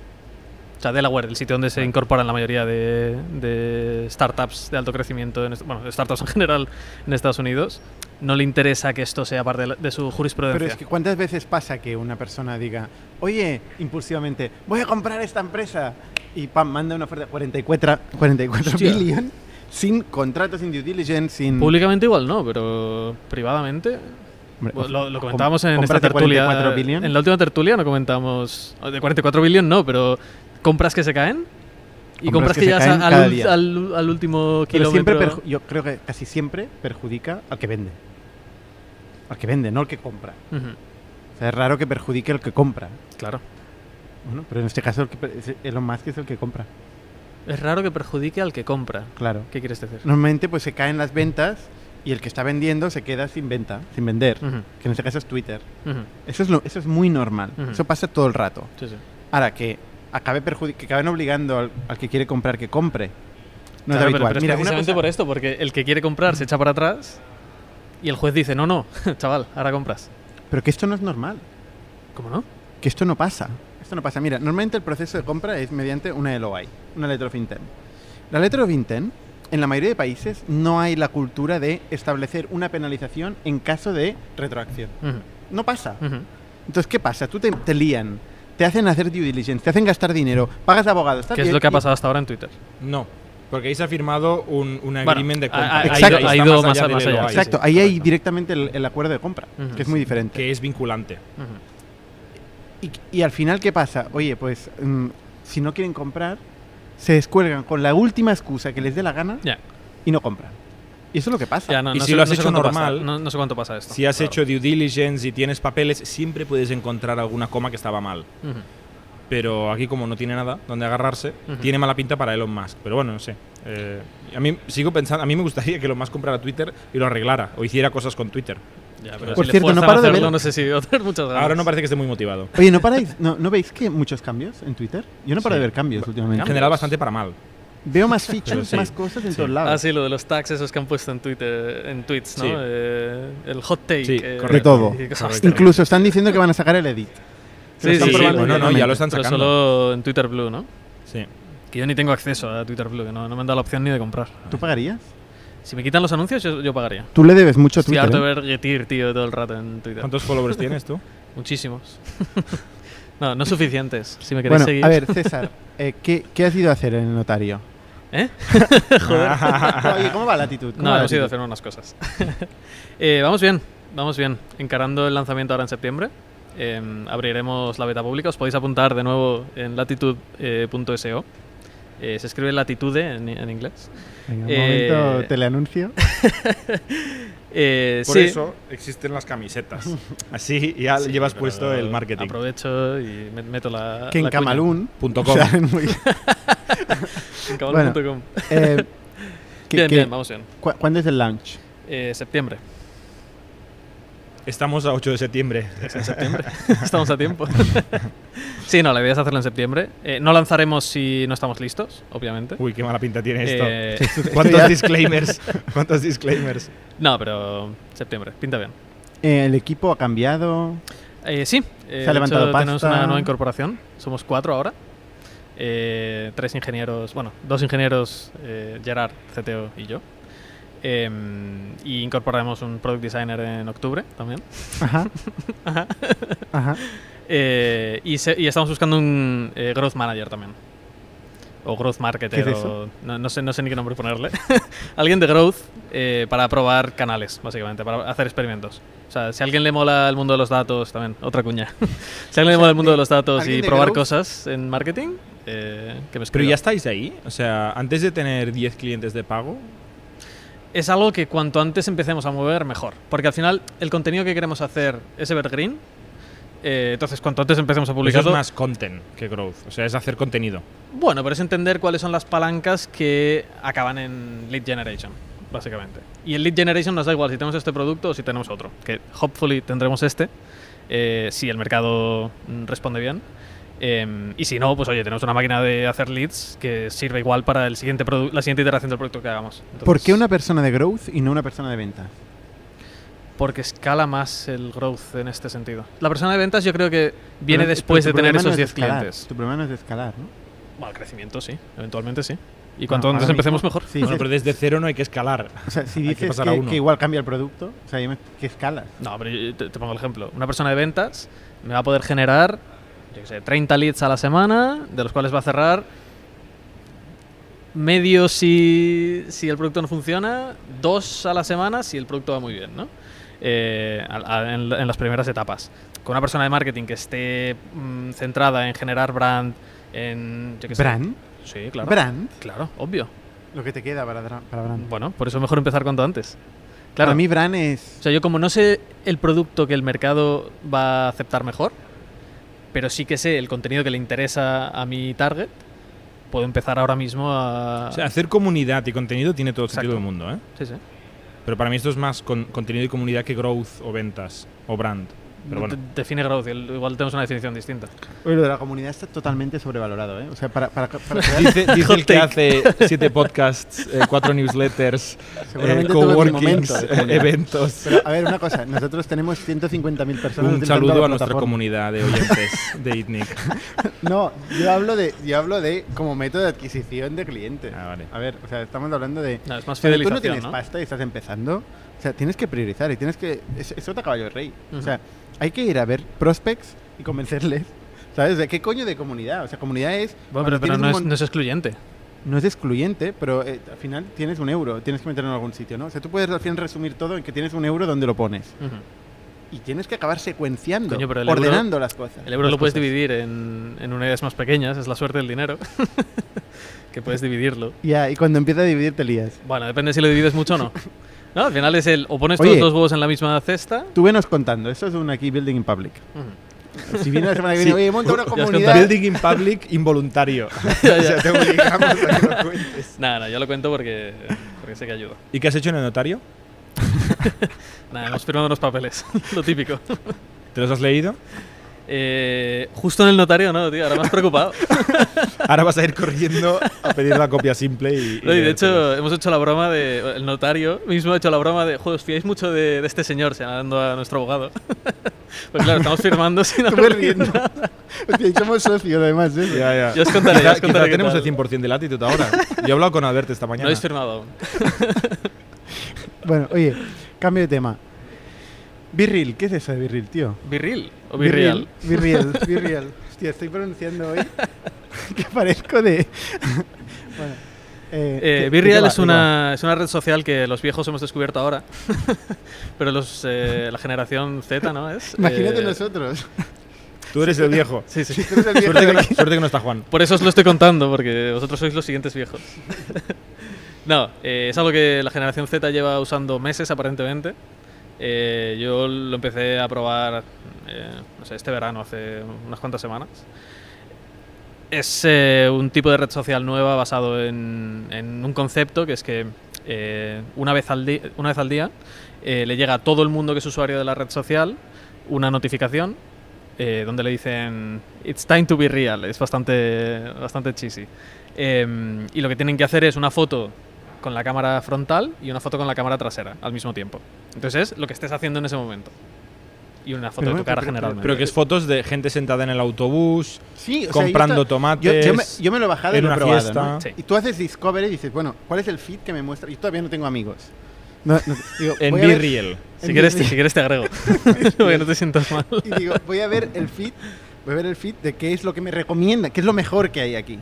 O sea, Delaware, el sitio donde se incorporan la mayoría de, de startups de alto crecimiento, en bueno, startups en general en Estados Unidos, no le interesa que esto sea parte de, la- de su jurisprudencia. Pero es que ¿cuántas veces pasa que una persona diga, oye, impulsivamente, voy a comprar esta empresa? Y pam, manda una oferta de 44, 44 Hostia. billion sin contrato, sin due diligence, sin... Públicamente igual no, pero privadamente. Lo, lo com- comentábamos en esta tertulia. 44 billion. En la última tertulia no comentamos. De 44 billion no, pero compras que se caen. Y compras, Compras que que, se llegas caen a- cada al, al- al último Pero siempre kilómetro. perju- yo creo que casi siempre perjudica al que vende. Al que vende, no al que compra. Ujú, O sea, es raro que perjudique al que compra. Claro. Bueno, pero en este caso el que Elon Musk es el que compra. Es raro que perjudique al que compra. Claro. ¿Qué quieres decir? Normalmente pues se caen las ventas y el que está vendiendo se queda sin venta, sin vender. Que en este caso es Twitter. Eso es, lo- eso es muy normal. Eso pasa todo el rato. Sí, sí. Ahora, que acabe que acaben obligando al, al que quiere comprar que compre. No Claro, es habitual. pero es Mira, una precisamente por esto, porque el que quiere comprar se echa para atrás y el juez dice: No, no, chaval, ahora compras. Pero que esto no es normal. ¿Cómo no? Que esto no pasa. Esto no pasa. Mira, normalmente el proceso de compra es mediante una LOI, una letter of intent. La letter of intent, en la mayoría de países, no hay la cultura de establecer una penalización en caso de retroacción. No pasa. ujú. Entonces, ¿qué pasa? Tú te, te lían te hacen hacer due diligence, te hacen gastar dinero, pagas abogados. tal, ¿Qué es lo que ha pasado hasta ahora en Twitter? No, porque ahí se ha firmado un, un Bueno, agreement de compra. Ahí ha ido- más- allá. Exacto, ahí hay correcto. directamente el, el acuerdo de compra, que es muy diferente. Que es vinculante. Y, y al final, ¿qué pasa? Oye, pues mm, si no quieren comprar, se descuelgan con la última excusa que les dé la gana y no compran. Y eso es lo que pasa. Ya, no, Y no si sé- lo has no hecho pasa, normal, no, no sé cuánto pasa esto. Si has Claro. hecho due diligence y tienes papeles, siempre puedes encontrar alguna coma que estaba mal. Pero aquí, como no tiene nada donde agarrarse, tiene mala pinta para Elon Musk. Pero bueno, no sé. Eh, a mí sigo pensando, a mí me gustaría que Elon Musk comprara Twitter y lo arreglara o hiciera cosas con Twitter. Ya, pero Por si le cierto, no paro de ver- No sé si muchas ganas. Ahora no parece que esté muy motivado. Oye, ¿no paráis? ¿No, ¿no veis que muchos cambios en Twitter? Yo no paro Sí. de ver cambios últimamente. En general, bastante para mal. Veo más features, sí. más cosas en Sí. todos lados. Ah, sí, lo de los tags esos que han puesto en Twitter, en tweets, ¿no? Sí. Eh, el hot take. Sí, eh, correcto. De todo. Correcto. Incluso están diciendo que van a sacar el edit. Sí, sí, probando bueno, no, ya lo están Pero sacando. solo en Twitter Blue, ¿no? Sí. Que yo ni tengo acceso a Twitter Blue, que no, no me han dado la opción ni de comprar. ¿Tú pagarías? Si me quitan los anuncios, yo, yo pagaría. Tú le debes mucho a Estoy Twitter. harto ¿eh? de ver Getir, tío, todo el rato en Twitter. ¿Cuántos followers tienes tú? Muchísimos. no, no suficientes. Si me queréis Bueno, seguir. a ver, César, eh, ¿qué, ¿qué has ido a hacer en el notario? ¿Eh? Oye, ¿cómo va la actitud? ¿Cómo No, hemos ido a hacer unas cosas. Eh, vamos bien, vamos bien. Encarando el lanzamiento ahora en septiembre. Eh, abriremos la beta pública. Os podéis apuntar de nuevo en latitude.so. Eh, se escribe latitude en, en inglés. Venga, un Eh, momento, teleanuncio. Eh, Por sí, eso existen las camisetas. Así ya Sí, llevas puesto el marketing. Aprovecho y me- meto la. que en muy- En camalún.com. Eh, ¿qué- Bien, bien, vamos bien. cu- ¿Cuándo es el launch? Eh, septiembre. Estamos a 8 de septiembre. Es en septiembre. Estamos a tiempo. sí, no, la idea es hacerlo en septiembre. Eh, no lanzaremos si no estamos listos, obviamente. Uy, qué mala pinta tiene esto. Eh, ¿Cuántos disclaimers? ¿Cuántos disclaimers? no, pero septiembre, pinta bien. Eh, ¿El equipo ha cambiado? Eh, sí, eh, ha de levantado hecho, tenemos pasta. una nueva incorporación. Somos cuatro ahora. Eh, tres ingenieros, bueno, dos ingenieros, eh, Gerard, CTO y yo. Eh, y incorporaremos un product designer en octubre también. Ajá. Ajá. Ajá. Eh, y, se- y estamos buscando un eh, growth manager también. O growth marketer. ¿Qué es o- no, no sé, no sé ni qué nombre ponerle. alguien de growth eh, para probar canales, básicamente, para hacer experimentos. O sea, si a alguien le mola el mundo de los datos, también, otra cuña. si a alguien le mola el mundo de los datos ¿alguien y probar growth? cosas en marketing, eh, que me Pero escriba. ya estáis ahí. O sea, antes de tener 10 clientes de pago, es algo que cuanto antes empecemos a mover, mejor. Porque al final, el contenido que queremos hacer es evergreen. eh, entonces, cuanto antes empecemos a eso publicarlo. es más content que growth. O sea, es hacer contenido. Bueno, pero es entender cuáles son las palancas que acaban en lead generation, básicamente. Y el lead generation nos da igual si tenemos este producto o si tenemos otro. Que hopefully tendremos este, eh, si el mercado mm, responde bien. Em, y si no, pues oye, tenemos una máquina de hacer leads que sirve igual para el siguiente la siguiente iteración del producto que hagamos. ¿Por Entonces, qué una persona de growth y no una persona de ventas? Porque escala más el growth en este sentido. La persona de ventas yo creo que viene Pero- después pero de tener no esos es 10 escalar, clientes. Tu problema no es de escalar, ¿no? Bueno, el crecimiento sí, eventualmente sí. Y Bueno, cuanto ahora antes mismo- empecemos mejor. Sí, bueno, sí. pero desde cero no hay que escalar. O sea, si Hay que dices pasar a que, uno. que igual cambia el producto, o sea, ¿qué escalas? No, pero yo te, te pongo el ejemplo. Una persona de ventas me va a poder generar, yo sé, 30 leads a la semana, de los cuales va a cerrar medio si, si el producto no funciona, dos a la semana si el producto va muy bien, ¿no? Eh, a- a- en, en las primeras etapas. Con una persona de marketing que esté mm, centrada en generar brand, en... yo qué sé. ¿Brand? Sí, claro. ¿Brand? Claro, obvio. Lo que te queda para, para brand. Bueno, por eso mejor empezar cuanto antes. Claro. Para mí brand es... O sea, yo como no sé el producto que el mercado va a aceptar mejor, pero sí que sé el contenido que le interesa a mi target, puedo empezar ahora mismo a... O sea, hacer comunidad y contenido tiene todo el sentido del mundo, ¿eh? sí, sí. Pero para mí esto es más con- contenido y comunidad que growth o ventas o brand. Pero bueno. De- Define growth, igual tenemos una definición distinta. Oye, lo de la comunidad está totalmente sobrevalorado, ¿eh? O sea, para, para, para Dice, dice el que hace siete podcasts, eh, cuatro newsletters, eh, coworkings, eh, eventos. Pero, a ver, una cosa. Nosotros tenemos 150.000 personas Un saludo a nuestra comunidad de oyentes de ITNIC. No, yo hablo de yo hablo de como método de adquisición de clientes. Ah, vale. A ver, o sea, estamos hablando de No, es más cuando tú fidelización, no tienes ¿no? pasta y estás empezando, o sea, tienes que priorizar y tienes que es, es otro caballo de rey. O Ujú. sea, hay que ir a ver prospects y convencerles ¿Sabes? Sea, ¿Qué coño de comunidad? O sea, comunidad es... Bueno, pero, no, es, mon- no es excluyente. no es excluyente, pero eh, al final tienes un euro, tienes que meterlo en algún sitio, ¿no? O sea, tú puedes al final resumir todo en que tienes un euro donde lo pones. Y tienes que acabar secuenciando, Coño, euro- ordenando las cosas. El euro lo puedes cosas. dividir en, en unidades más pequeñas, es la suerte del dinero. que puedes dividirlo. Ya, y cuando empieza a dividir te lías. Bueno, depende si lo divides mucho o no. No, al final es el o pones Oye. todos los huevos en la misma cesta. Tú venos contando, esto es un aquí building in public. Ujú. Si viene la semana que viene, Sí. oye, monta una comunidad. Building in public involuntario. Ya, o ya. sea, te obligamos a que lo cuentes. Nada, nada, yo lo cuento porque, porque sé que ayuda. ¿Y qué has hecho en el notario? Nada, hemos firmado unos papeles, lo típico. ¿Te los has leído? Eh, justo en el notario, no, tío, ahora me has preocupado. Ahora vas a ir corriendo a pedir la copia simple y... No, y de hecho, hemos hecho la broma de. El notario mismo ha hecho la broma de. Joder, os fiáis mucho de, de este señor, señalando a nuestro abogado. pues claro, estamos firmando sin haber riendo. Hostia, y somos socios además, ¿eh? Ya, ya. Ya os contaré, Quizá- ya os contaré tenemos tal. el 100% de latitud ahora. Yo he hablado con Alberto esta No mañana. habéis firmado aún. Bueno, oye, cambio de tema. Birril, ¿qué es eso de Birril, tío? ¿Virril o Virreal? Birril, Birril. Hostia, estoy pronunciando hoy que parezco de... bueno, eh, Eh, ¿qué- Virreal es una, es una red social que los viejos hemos descubierto ahora. Pero los, eh, la generación Z, ¿no? Es, Imagínate eh, nosotros. Tú eres el viejo. Sí, sí. Tú eres el viejo Suerte que, no, suerte que no está Juan. Por eso os lo estoy contando, porque vosotros sois los siguientes viejos. no, eh, es algo que la generación Z lleva usando meses aparentemente. Eh, yo lo empecé a probar eh, no sé, este verano, hace unas cuantas semanas. Es eh, un tipo de red social nueva basado en, en un concepto que es que eh, una, vez al una vez al día eh, le llega a todo el mundo que es usuario de la red social una notificación eh, donde le dicen It's time to be real. Es bastante, bastante cheesy. Em, y lo que tienen que hacer es una foto con la cámara frontal y una foto con la cámara trasera al mismo tiempo. Entonces es lo que estés haciendo en ese momento. Y una foto Pero de tu cara pero- pero- generalmente. Pero que es fotos de gente sentada en el autobús, Sí, o sea, comprando yo, tomates. yo, yo me, yo me lo he bajado y en lo he una probado, fiesta. ¿no? Sí. Y tú haces Discovery y dices, bueno, ¿cuál es el feed que me muestra? Y todavía no tengo amigos. No, no, digo, En Virreal. si, quieres, si quieres te agrego. Que no te sientas mal. Y digo, voy a ver el feed, voy a ver el feed de qué es lo que me recomienda, qué es lo mejor que hay aquí.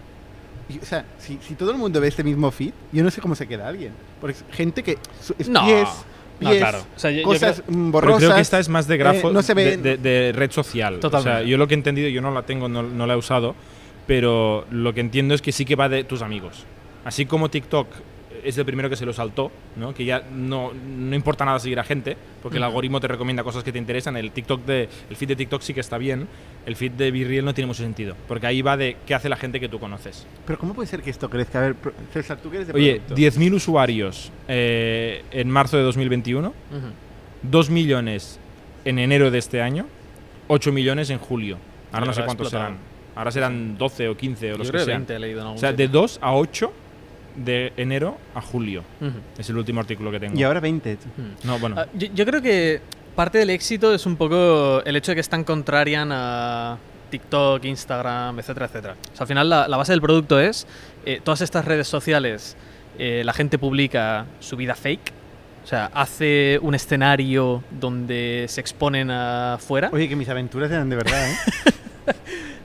O sea, si, si todo el mundo ve este mismo feed, yo no sé cómo se queda alguien. Porque es gente que es No. pies, No, pies, claro. O sea, yo- yo cosas creo- mm, Pero borrosas. creo que esta es más de grafo eh, no se de, ve- de- de red social. Totalmente. O sea, yo lo que he entendido, yo no la tengo, no, no la he usado, pero lo que entiendo es que sí que va de tus amigos. Así como TikTok es el primero que se lo saltó, ¿no? que ya no, no importa nada seguir a gente, porque el Ujú. algoritmo te recomienda cosas que te interesan. El, TikTok de, el feed de TikTok sí que está bien, el feed de Virreal no tiene mucho sentido, porque ahí va de qué hace la gente que tú conoces. Pero ¿cómo puede ser que esto crezca? A ver, César, tú que eres de Oye, producto. 10.000 usuarios eh, en marzo de 2021, Ujú. 2 millones en enero de este año, 8 millones en julio. Ahora no sé cuántos explotado. serán. Ahora serán 12 o 15 o los Yo que creo que sean. 20 he leído en algún O sea, de sitio. 2 a 8 de enero a julio. Ujú. Es el último artículo que tengo. Y ahora 20. tú. Ujú. No, bueno. Ah, yo, yo creo que parte del éxito es un poco el hecho de que están contrarian a TikTok, Instagram, etcétera, etcétera. O sea, al final la, la base del producto es eh, todas estas redes sociales, eh, la gente publica su vida fake. O sea, hace un escenario donde se exponen afuera, Oye, que mis aventuras eran de verdad, ¿eh?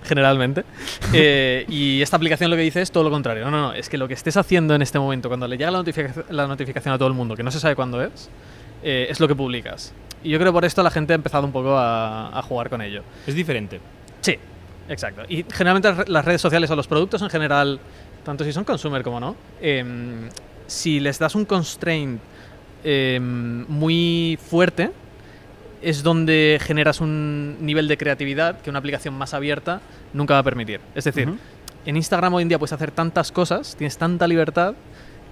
generalmente. Eh, y esta aplicación lo que dice es todo lo contrario. No, no, no. Es que lo que estés haciendo en este momento, cuando le llega la, notifica- la notificación a todo el mundo, que no se sabe cuándo es, eh, es lo que publicas. Y yo creo que por esto la gente ha empezado un poco a, a jugar con ello. Es diferente. Sí, exacto. Y generalmente las re- las redes sociales o los productos en general, tanto si son consumer como no, em, si les das un constraint em, muy fuerte, es donde generas un nivel de creatividad que una aplicación más abierta nunca va a permitir. Es decir, en Instagram hoy en día puedes hacer tantas cosas, tienes tanta libertad,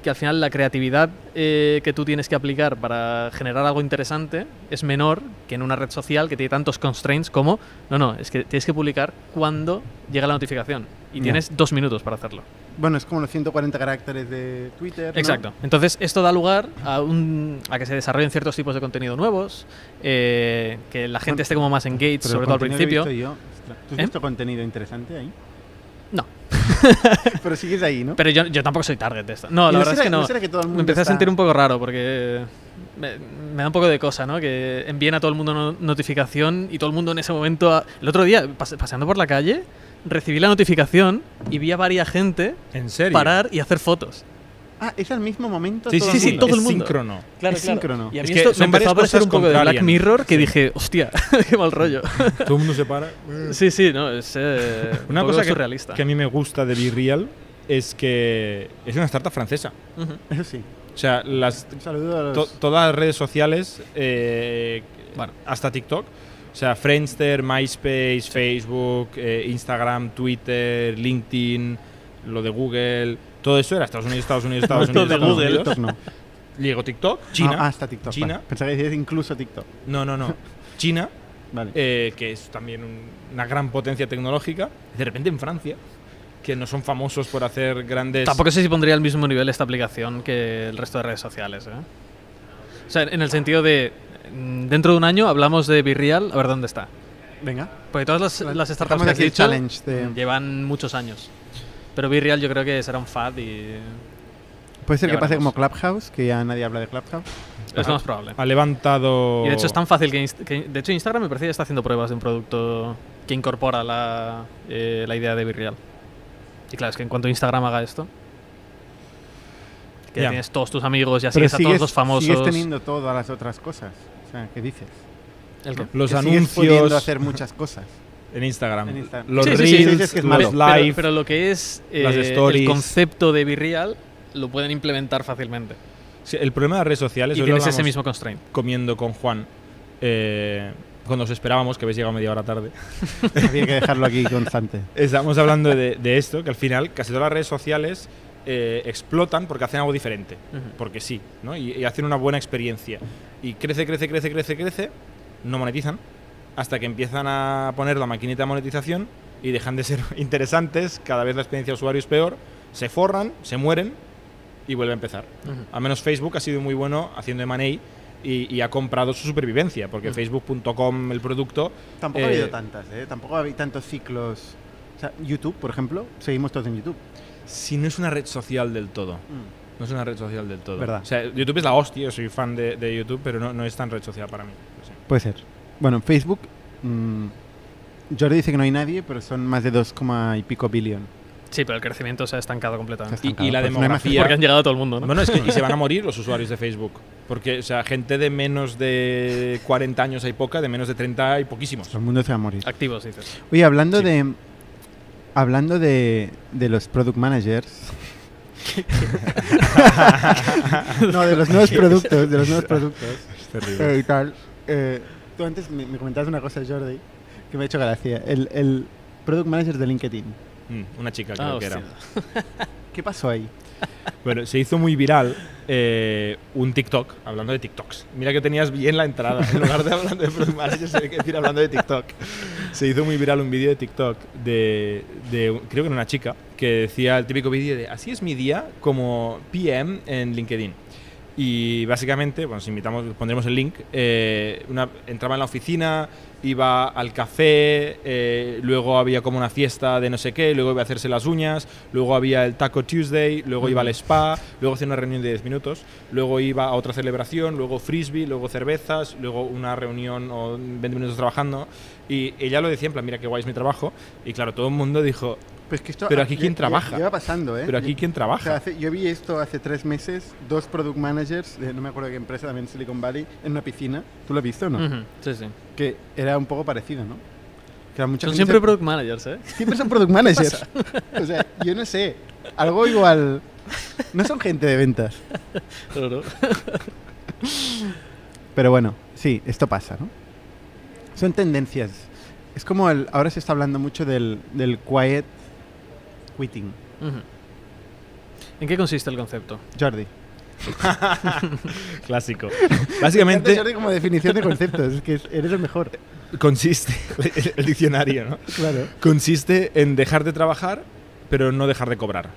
que al final la creatividad eh, que tú tienes que aplicar para generar algo interesante es menor que en una red social que tiene tantos constraints como, no, no, es que tienes que publicar cuando llega la notificación y tienes dos minutos para hacerlo. Bueno, es como los 140 caracteres de Twitter. ¿no? Exacto. Entonces, esto da lugar a, un, a que se desarrollen ciertos tipos de contenido nuevos, eh, que la gente Bueno, esté como más engaged, sobre todo al principio. yo- ¿Tú has ¿Eh? visto contenido interesante ahí? No. Pero sigues ahí, ¿no? Pero yo, yo tampoco soy target de esto. No, ¿Y la no verdad es será- que no. no que todo el mundo me empecé a está- sentir un poco raro porque me, me da un poco de cosa, ¿no? Que envíen a todo el mundo no- notificación y todo el mundo en ese momento... a- El otro día, pase- paseando por la calle, recibí la notificación y vi a varias gente ¿En serio? parar y hacer fotos. Ah, es al mismo momento. Sí, todo sí, el sí, mundo? todo el es mundo. síncrono. Claro, Es síncrono. Y a Es mí que esto me empezó a parecer un poco de Black. Mirror que Sí. dije, hostia, qué mal rollo. Todo el mundo se para. sí, sí, no, es eh, un Una poco cosa que, surrealista. que a mí me gusta de Be Real es que es una startup francesa. Eso sí. O sea, las, to- todas las redes sociales, eh, Bueno. hasta TikTok, o sea, Friendster, MySpace, Facebook, eh, Instagram, Twitter, LinkedIn, lo de Google, todo eso era Estados Unidos, Estados Unidos, Estados Lo Unidos. de Estados Google. Unidos. TikTok no. Llegó TikTok, China. Ah, hasta TikTok. China. vale. Pensaba que decías incluso TikTok. No, no, no. China, Vale. eh, que es también un- una gran potencia tecnológica. De repente en Francia, que no son famosos por hacer grandes... Tampoco sé si pondría al mismo nivel esta aplicación que el resto de redes sociales. ¿eh? O sea, en el sentido de, dentro de un año hablamos de Virreal, a ver dónde está. Venga. Porque todas las, las startups que has dicho de- mm, llevan muchos años. Pero Virreal yo creo que será un fad y Puede ser Ya que pase como Clubhouse, que ya nadie habla de Clubhouse. es lo más probable. Ha levantado... Y de hecho es tan fácil que, que- De hecho Instagram me parece que está haciendo pruebas de un producto que incorpora la, eh, la idea de Virreal. Y claro, es que en cuanto Instagram haga esto... Que Ya. tienes todos tus amigos, ya Pero sigues a todos los famosos... sigues teniendo todas las otras cosas. Sea, ¿qué dices? ¿El qué? Los Que anuncios hacer muchas cosas. en Instagram. En Instagram. Los Sí, sí, sí, sí, reels, es que es los. Pero- live. Pero, lo que es eh, las el concepto de Virreal lo pueden implementar fácilmente. Sí, el problema de las redes sociales... Y tienes ese mismo constraint. comiendo con Juan. eh, cuando os esperábamos, que habéis llegado media hora tarde. Había que dejarlo aquí constante. Estamos hablando de, de esto, que al final casi todas las redes sociales eh, explotan porque hacen algo diferente. Porque sí, ¿no? Y, y hacen una buena experiencia. Y crece, crece, crece, crece, crece, no monetizan, hasta que empiezan a poner la maquinita de monetización y dejan de ser interesantes, cada vez la experiencia de usuario es peor, se forran, se mueren y vuelve a empezar. Ujú. Al menos Facebook ha sido muy bueno haciendo M&A y, y ha comprado su supervivencia, porque Mm. Facebook.com, el producto, Tampoco ha Eh, habido tantas, ¿eh? Tampoco ha habido tantos ciclos. O sea, YouTube, por ejemplo, seguimos todos en YouTube. si no es una red social del todo. No es una red social del todo. Verdad. O sea, YouTube es la hostia, soy fan de, de YouTube, pero no, no es tan red social para mí. Sí. Puede ser. Bueno, en Facebook, mm, Jordi dice que no hay nadie, pero son más de 2, y pico billón. Sí, pero el crecimiento se ha estancado completamente. Y, y la Pues no demografía... Porque han llegado a todo el mundo, ¿no? Bueno, es que y se van a morir los usuarios de Facebook. Porque, o sea, gente de menos de 40 años hay poca, de menos de 30 hay poquísimos. Todo el mundo se va a morir. Activos, dices. Oye, hablando Sí. de. Hablando de, de los product managers. No, de los nuevos productos, de los nuevos productos. eh, y tal. eh, tú antes me, me comentabas una cosa, Jordi, que me ha hecho gracia. El, el product manager de LinkedIn. Mm, una chica creo Ah, que era. ¿Qué pasó ahí? Bueno, se hizo muy viral eh, un TikTok, hablando de TikToks. Mira que tenías bien la entrada. En lugar de hablando de Product Manager, se que decir hablando de TikTok. Se hizo muy viral un vídeo de TikTok de, de, creo que era una chica, que decía el típico vídeo de así es mi día como PM en LinkedIn. Y básicamente, bueno, os invitamos, pondremos el link. eh, entraba en la oficina, iba al café, eh, luego había como una fiesta de no sé qué, luego iba a hacerse las uñas, luego había el Taco Tuesday, luego iba al spa, luego hacía una reunión de 10 minutos, luego iba a otra celebración, luego frisbee, luego cervezas, luego una reunión o 20 minutos trabajando. Y ella lo decía en plan, mira qué guay es mi trabajo. Y claro, todo el mundo dijo, Pues que esto, Pero aquí ¿quién trabaja? Lleva pasando, ¿eh? pero aquí quién O sea, trabaja. hace- yo vi esto hace tres meses, dos product managers, de no me acuerdo qué empresa, también en Silicon Valley, en una piscina. ¿Tú lo has visto o no? Sí, sí. Que era un poco parecido, ¿no? Que mucha Son gente siempre se- product managers, ¿eh? siempre son product managers. o sea, yo no sé. Algo igual. No son gente de ventas. Claro. Pero bueno, sí, esto pasa, ¿no? Son tendencias. Es como el. Ahora se está hablando mucho del, del quiet quitting. ¿En qué consiste el concepto? Jordi. Clásico. Básicamente. Jordi como definición de conceptos. Es que es- eres el mejor. consiste, el, el diccionario, ¿no? Claro. Consiste en dejar de trabajar, pero no dejar de cobrar.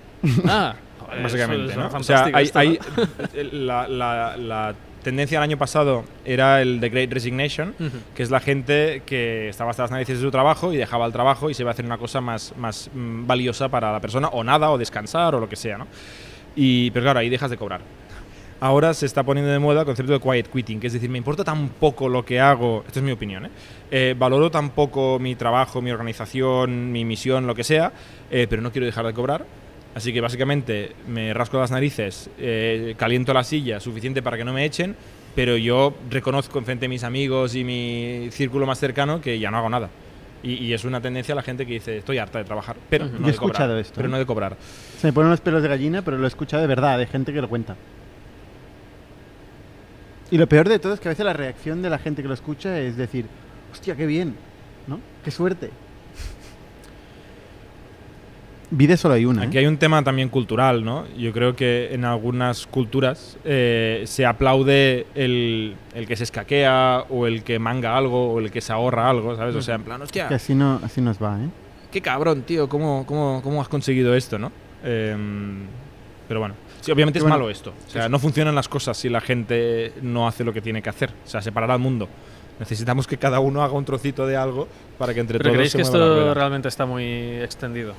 Ah, básicamente, eso ¿no? O sea, hay, esto, hay- ¿no? el- la, la- la tendencia del año pasado era el de Great Resignation, Ujú. que es la gente que estaba hasta las narices de su trabajo y dejaba el trabajo y se iba a hacer una cosa más, más mm, valiosa para la persona, o nada, o descansar, o lo que sea, ¿no? Y, pero claro, ahí dejas de cobrar. ahora se está poniendo de moda el concepto de quiet quitting, que es decir, me importa tan poco lo que hago, esto es mi opinión, ¿eh? Eh, valoro tan poco mi trabajo, mi organización, mi misión, lo que sea, eh, pero no quiero dejar de cobrar. Así que básicamente me rasco las narices, eh, caliento la silla suficiente para que no me echen, pero yo reconozco enfrente de mis amigos y mi círculo más cercano que ya no hago nada. Y, y es una tendencia a la gente que dice, estoy harta de trabajar, pero no Yo he de cobrar. escuchado esto, Pero ¿eh? no de cobrar. Se me ponen los pelos de gallina, pero lo he escuchado de verdad, de gente que lo cuenta. Y lo peor de todo es que a veces la reacción de la gente que lo escucha es decir, hostia, qué bien, ¿no? Qué suerte. Vida solo hay una. ¿eh? Aquí hay un tema también cultural, ¿no? Yo creo que en algunas culturas eh, se aplaude el, el que se escaquea o el que manga algo o el que se ahorra algo, ¿sabes? O sea, en plan, hostia, Que así, no, así nos va, ¿eh? qué cabrón, tío, ¿cómo, cómo, cómo has conseguido esto, no? Em, pero bueno, sí, obviamente es Bueno, malo esto. O sea, no funcionan las cosas si la gente no hace lo que tiene que hacer. O sea, separar al mundo. Necesitamos que cada uno haga un trocito de algo para que entre ¿Pero todos creéis se que esto realmente está muy extendido?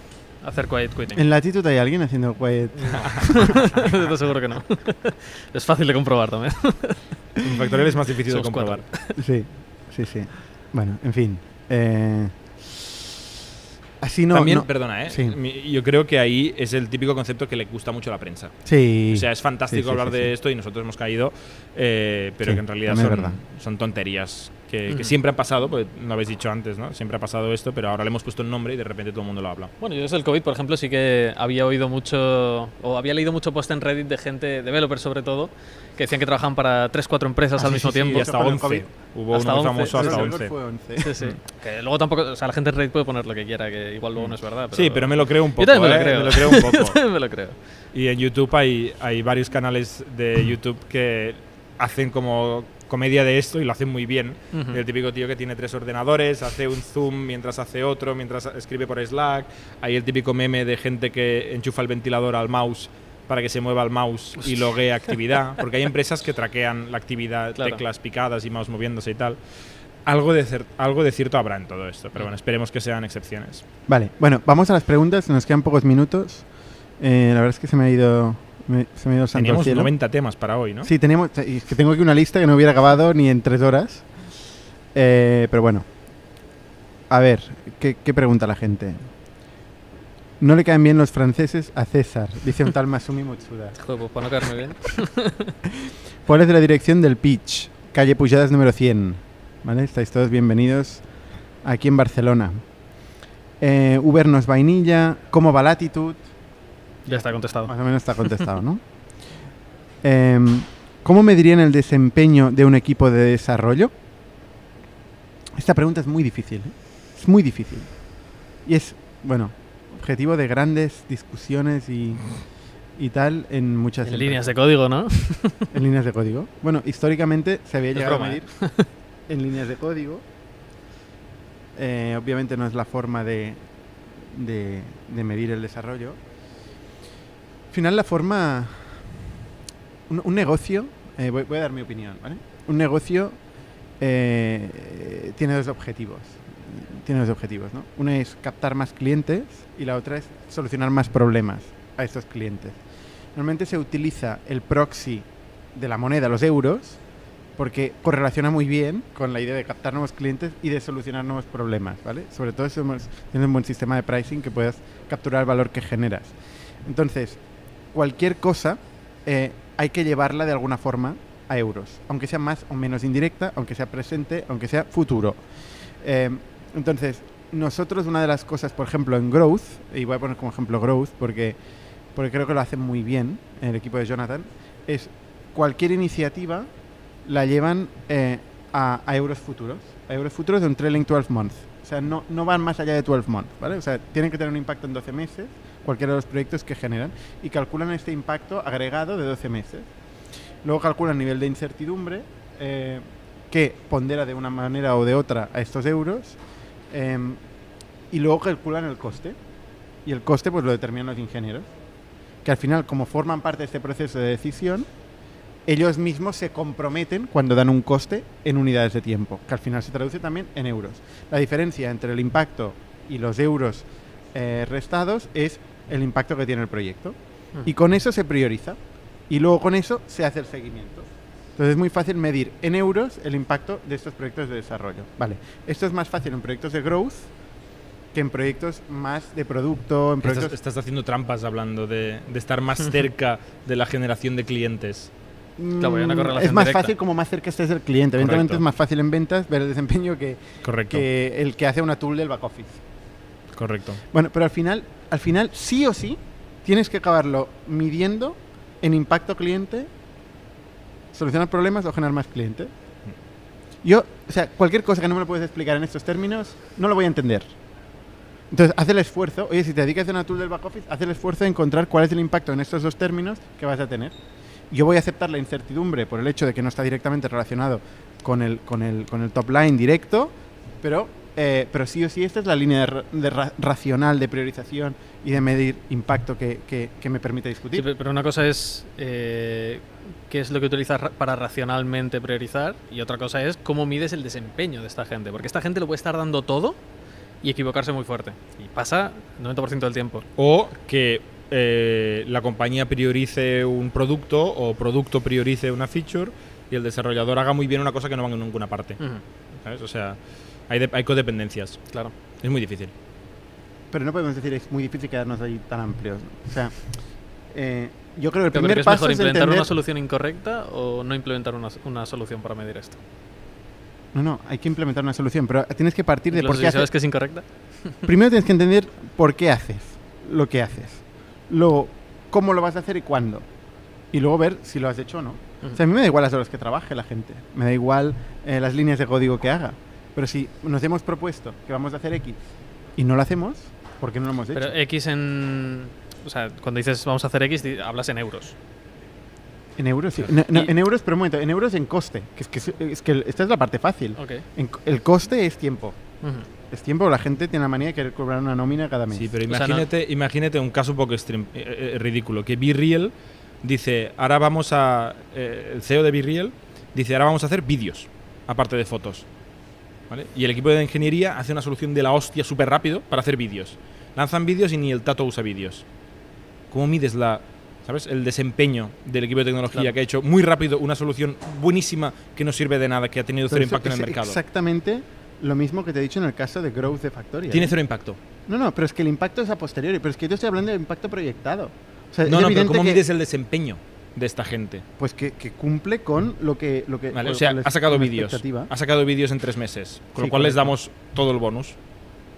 Hacer quiet quitting. En latitud hay alguien haciendo quiet. Esto seguro que no. es fácil de comprobar también. En Factorial es más difícil de cuatro. comprobar. Sí, sí, sí. Bueno, en fin. eh, así no. También, no- perdona, ¿eh? Sí. Yo creo que ahí es el típico concepto que le gusta mucho a la prensa. Sí. O sea, es fantástico Sí, sí, hablar sí, de sí. esto y nosotros hemos caído, eh, pero Sí, que en realidad son tonterías que, siempre han pasado, pues lo habéis dicho antes, ¿no? Siempre ha pasado esto, pero ahora le hemos puesto un nombre y de repente todo el mundo lo habla. Bueno, yo desde el COVID, por ejemplo, sí que había oído mucho, o había leído mucho post en Reddit de gente, developers sobre todo, que decían que trabajaban para 3, 4 empresas Ah, al sí, mismo sí, tiempo. Y hasta con el 11. COVID. Hubo Hasta uno 11, famoso hasta Desde luego 11. fue 11. Sí, sí. Que luego tampoco, o sea, la gente en Reddit puede poner lo que quiera, que igual luego no es verdad. Sí, pero me lo creo un poco. Yo también me lo ¿eh? creo. Me lo creo un Yo poco. también me lo creo. Y en YouTube hay, hay varios canales de YouTube que hacen como comedia de esto y lo hacen muy bien. El típico tío que tiene tres ordenadores, hace un zoom mientras hace otro, mientras escribe por Slack. Hay el típico meme de gente que enchufa el ventilador al mouse para que se mueva el mouse y loguee actividad. Porque hay empresas que traquean la actividad, Claro. teclas picadas y mouse moviéndose y tal. Algo de, algo de cierto habrá en todo esto, pero bueno, esperemos que sean excepciones. Vale, bueno, vamos a las preguntas. Nos quedan pocos minutos. Eh, la verdad es que se me ha ido. Me- se me santo Teníamos cielo. 90 temas para hoy, ¿no? Sí, teníamos. Es que tengo aquí una lista que no hubiera acabado ni en tres horas. Eh, pero bueno. A ver, ¿qué, qué pregunta la gente? No le caen bien los franceses a César, dice un tal Masumi Motsuda. Joder, pues para no caerme bien. ¿Cuál es la dirección del pitch? Calle Pujadas número 100. ¿Vale? Estáis todos bienvenidos aquí en Barcelona. Eh, Uber no es vainilla. ¿Cómo va Latitude? Ya está contestado. Más o menos está contestado, ¿no? Em, ¿Cómo medirían el desempeño de un equipo de desarrollo? Esta pregunta es muy difícil. ¿eh? Es muy difícil. Y es, bueno, objetivo de grandes discusiones y, y tal en muchas En líneas de código, ¿no? En líneas de código. Bueno, históricamente se había Es llegado broma, a ¿eh? medir en líneas de código. Eh, obviamente no es la forma de, de, de medir el desarrollo. Al final la forma... Un, negocio, eh, voy, a dar mi opinión, ¿vale? Un negocio eh, tiene dos objetivos. Tiene dos objetivos, ¿no? Uno es captar más clientes y la otra es solucionar más problemas a estos clientes. Normalmente se utiliza el proxy de la moneda, los euros, porque correlaciona muy bien con la idea de captar nuevos clientes y de solucionar nuevos problemas, ¿vale? Sobre todo si tienes un buen sistema de pricing que puedas capturar el valor que generas. Entonces, cualquier cosa eh, hay que llevarla de alguna forma a euros, aunque sea más o menos indirecta, aunque sea presente, aunque sea futuro. Eh, entonces, nosotros una de las cosas, por ejemplo, en Growth, y voy a poner como ejemplo Growth porque, porque creo que lo hacen muy bien el equipo de Jonathan, es cualquier iniciativa la llevan eh, a, a euros futuros, a euros futuros de un trailing 12 months. O sea, no, no van más allá de 12 months, ¿vale? O sea, tienen que tener un impacto en 12 meses, cualquiera de los proyectos que generan, y calculan este impacto agregado de 12 meses. Luego calculan el nivel de incertidumbre, eh, que pondera de una manera o de otra a estos euros, em, y luego calculan el coste. Y el coste pues lo determinan los ingenieros, que al final, como forman parte de este proceso de decisión, ellos mismos se comprometen cuando dan un coste en unidades de tiempo, que al final se traduce también en euros. La diferencia entre el impacto y los euros eh, restados es el impacto que tiene el proyecto. Y con eso se prioriza. Y luego con eso se hace el seguimiento. Entonces es muy fácil medir en euros el impacto de estos proyectos de desarrollo. Vale, esto es más fácil en proyectos de growth que en proyectos más de producto, en proyectos... Estás, estás haciendo trampas hablando de, de estar más cerca de la generación de clientes. Claro, hay una Mm, correlación es más directa. fácil como más cerca estés del cliente. Evidentemente es más fácil en ventas ver el desempeño que, Correcto. que el que hace una tool del back office. Correcto. Bueno, pero al final, al final sí o sí tienes que acabarlo midiendo en impacto cliente, solucionar problemas o generar más cliente. Yo, o sea, cualquier cosa que no me lo puedes explicar en estos términos, no lo voy a entender. Entonces, haz el esfuerzo, oye, si te dedicas a una tool del back office, haz el esfuerzo de encontrar cuál es el impacto en estos dos términos que vas a tener. Yo voy a aceptar la incertidumbre por el hecho de que no está directamente relacionado con el, con el, con el top line directo, pero, eh, pero sí o sí esta es la línea de, ra- de ra- racional de priorización y de medir impacto que, que- que me permite Sí, discutir. pe- pero una cosa es eh, qué es lo que utilizas ra- para racionalmente priorizar y otra cosa es cómo mides el desempeño de esta gente. Porque esta gente lo puede estar dando todo y equivocarse muy fuerte. Y pasa el 90% del tiempo. O que eh, la compañía priorice un producto o producto priorice una feature y el desarrollador haga muy bien una cosa que no va en ninguna parte. Ujú, ¿Sabes? O sea, hay, de- hay codependencias. claro. Es muy difícil. Pero no podemos decir es muy difícil quedarnos ahí tan amplios. O sea, eh, yo creo que el primer ¿crees paso mejor es implementar entender... una solución incorrecta o no implementar una, una solución para medir esto? No, no, hay que implementar una solución, pero tienes que partir de Incluso por si qué sabes haces... que es incorrecta. Primero tienes que entender por qué haces lo que haces. Luego, cómo lo vas a hacer y cuándo. Y luego ver si lo has hecho o no. O sea, a mí me da igual las horas que trabaje la gente. Me da igual eh, las líneas de código que haga. Pero si nos hemos propuesto que vamos a hacer X y no lo hacemos, ¿por qué no lo hemos hecho? Pero X en... O sea, cuando dices vamos a hacer X, hablas en euros. en euros, sí. No, no, Y- en euros, pero un momento, en euros en coste. Que es que, es- que esta es la parte fácil. Ok. En co- el coste es tiempo. Es tiempo, la gente tiene la manía de querer cobrar una nómina cada mes. Sí, pero O sea, no- imagínate, imagínate un caso un poco extrem- eh, eh, ridículo. Que BeReal dice, ahora vamos a... eh, el CEO de BeReal dice, ahora vamos a hacer vídeos, aparte de fotos. ¿Vale? Y el equipo de ingeniería hace una solución de la hostia súper rápido para hacer vídeos. Lanzan vídeos y ni el tato usa vídeos. ¿Cómo mides la... ¿Sabes? El desempeño del equipo de tecnología Claro. que ha hecho muy rápido una solución buenísima que no sirve de nada, que ha tenido cero impacto en el mercado. Exactamente lo mismo que te he dicho en el caso de Growth de Factoria. Tiene ¿eh? cero impacto. No, no, pero es que el impacto es a posteriori. Pero es que yo estoy hablando de impacto proyectado. O sea, No, no, pero ¿cómo mides el desempeño de esta gente? Pues que, que cumple con lo que. Lo que Vale, o sea, ha sacado vídeos. Ha sacado vídeos en tres meses. Con Sí, lo cual les damos todo el bonus.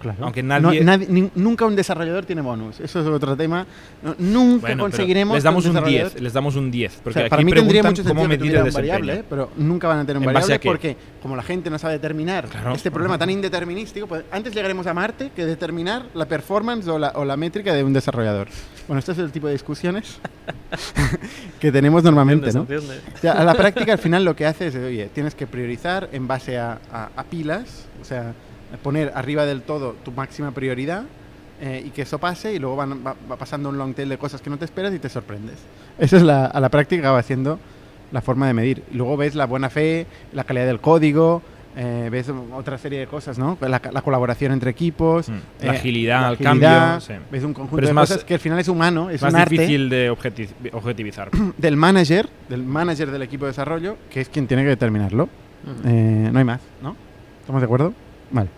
Claro. aunque No, nadie- ni- nunca un desarrollador tiene bonus. Eso es otro tema. No, nunca Bueno, conseguiremos. Les damos un desarrollador- 10. Les damos un 10. O Porque sea, para mí tendría mucho sentido cómo medir el un variable. ¿eh? pero nunca van a tener un ¿En base variable porque como la gente no sabe determinar Claro. este problema tan indeterminístico, pues antes llegaremos a Marte que determinar la performance o la, o la métrica de un desarrollador. Bueno, este es el tipo de discusiones que tenemos normalmente, ¿no? O sea, a la práctica, al final lo que hace es, oye, tienes que priorizar en base a, a- a pilas, o sea, poner arriba del todo tu máxima prioridad eh, y que eso pase y luego van- va, va pasando un long tail de cosas que no te esperas y te sorprendes. Eso es la, a la práctica va siendo la forma de medir. Y luego ves la buena fe, la calidad del código, eh, ves otra serie de cosas, ¿no? La, la colaboración entre equipos, Mm. eh, La agilidad, la el agilidad, cambio. sí. ves un conjunto Pero es de más- cosas que al final es humano, es más un arte difícil de objeti- objetivizar. del manager, del manager del equipo de desarrollo, que es quien tiene que determinarlo. Ujú. Eh, no hay más, ¿no? ¿Estamos de acuerdo? Vale.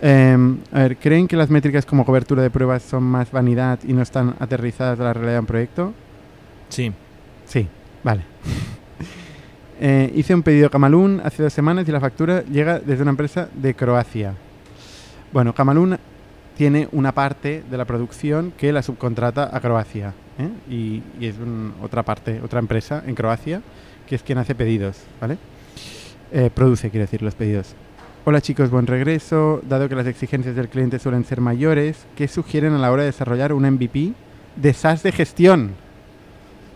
Em, a ver, ¿creen que las métricas como cobertura de pruebas son más vanidad y no están aterrizadas a la realidad de un proyecto? Sí. Sí, vale. Eh, hice un pedido a Camalún hace dos semanas y la factura llega desde una empresa de Croacia. Bueno, Camalún tiene una parte de la producción que la subcontrata a Croacia. ¿eh? Y, es un- otra parte, otra empresa en Croacia, que es quien hace pedidos, ¿vale? Eh, produce, quiero decir, los pedidos. Hola chicos, buen regreso. Dado que las exigencias del cliente suelen ser mayores, ¿qué sugieren a la hora de desarrollar un MVP de SaaS de gestión?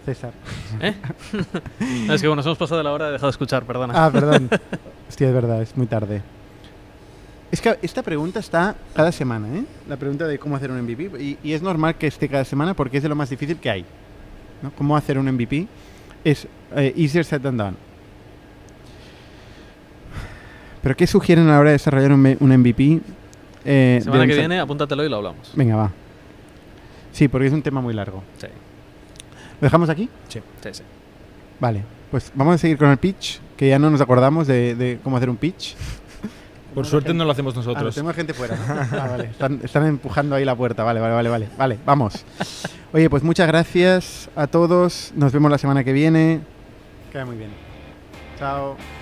César. ¿Eh? No, es que bueno, nos hemos pasado de la hora, he dejado de escuchar, perdona. Ah, perdón. Hostia, es verdad, es muy tarde. Es que esta pregunta está cada semana, ¿eh? La pregunta de cómo hacer un MVP. Y, y es normal que esté cada semana porque es de lo más difícil que hay. ¿no? Cómo hacer un MVP es eh, easier said than done. ¿Pero qué sugieren a la hora de desarrollar un, un MVP? eh, Semana que viene, apúntatelo y lo hablamos. Venga, va. Sí, porque es un tema muy largo. Sí. Dejamos aquí? Sí, sí. Vale, pues vamos a seguir con el pitch, que ya no nos acordamos de, de cómo hacer un pitch. Por suerte no lo hacemos Ah, no, nosotros. tenemos gente fuera. Ah, vale. Están, están empujando ahí la puerta. Vale, vale, vale, vale. Vale, vamos. Oye, pues muchas gracias a todos. Nos vemos la semana que viene. Queda muy bien. Chao.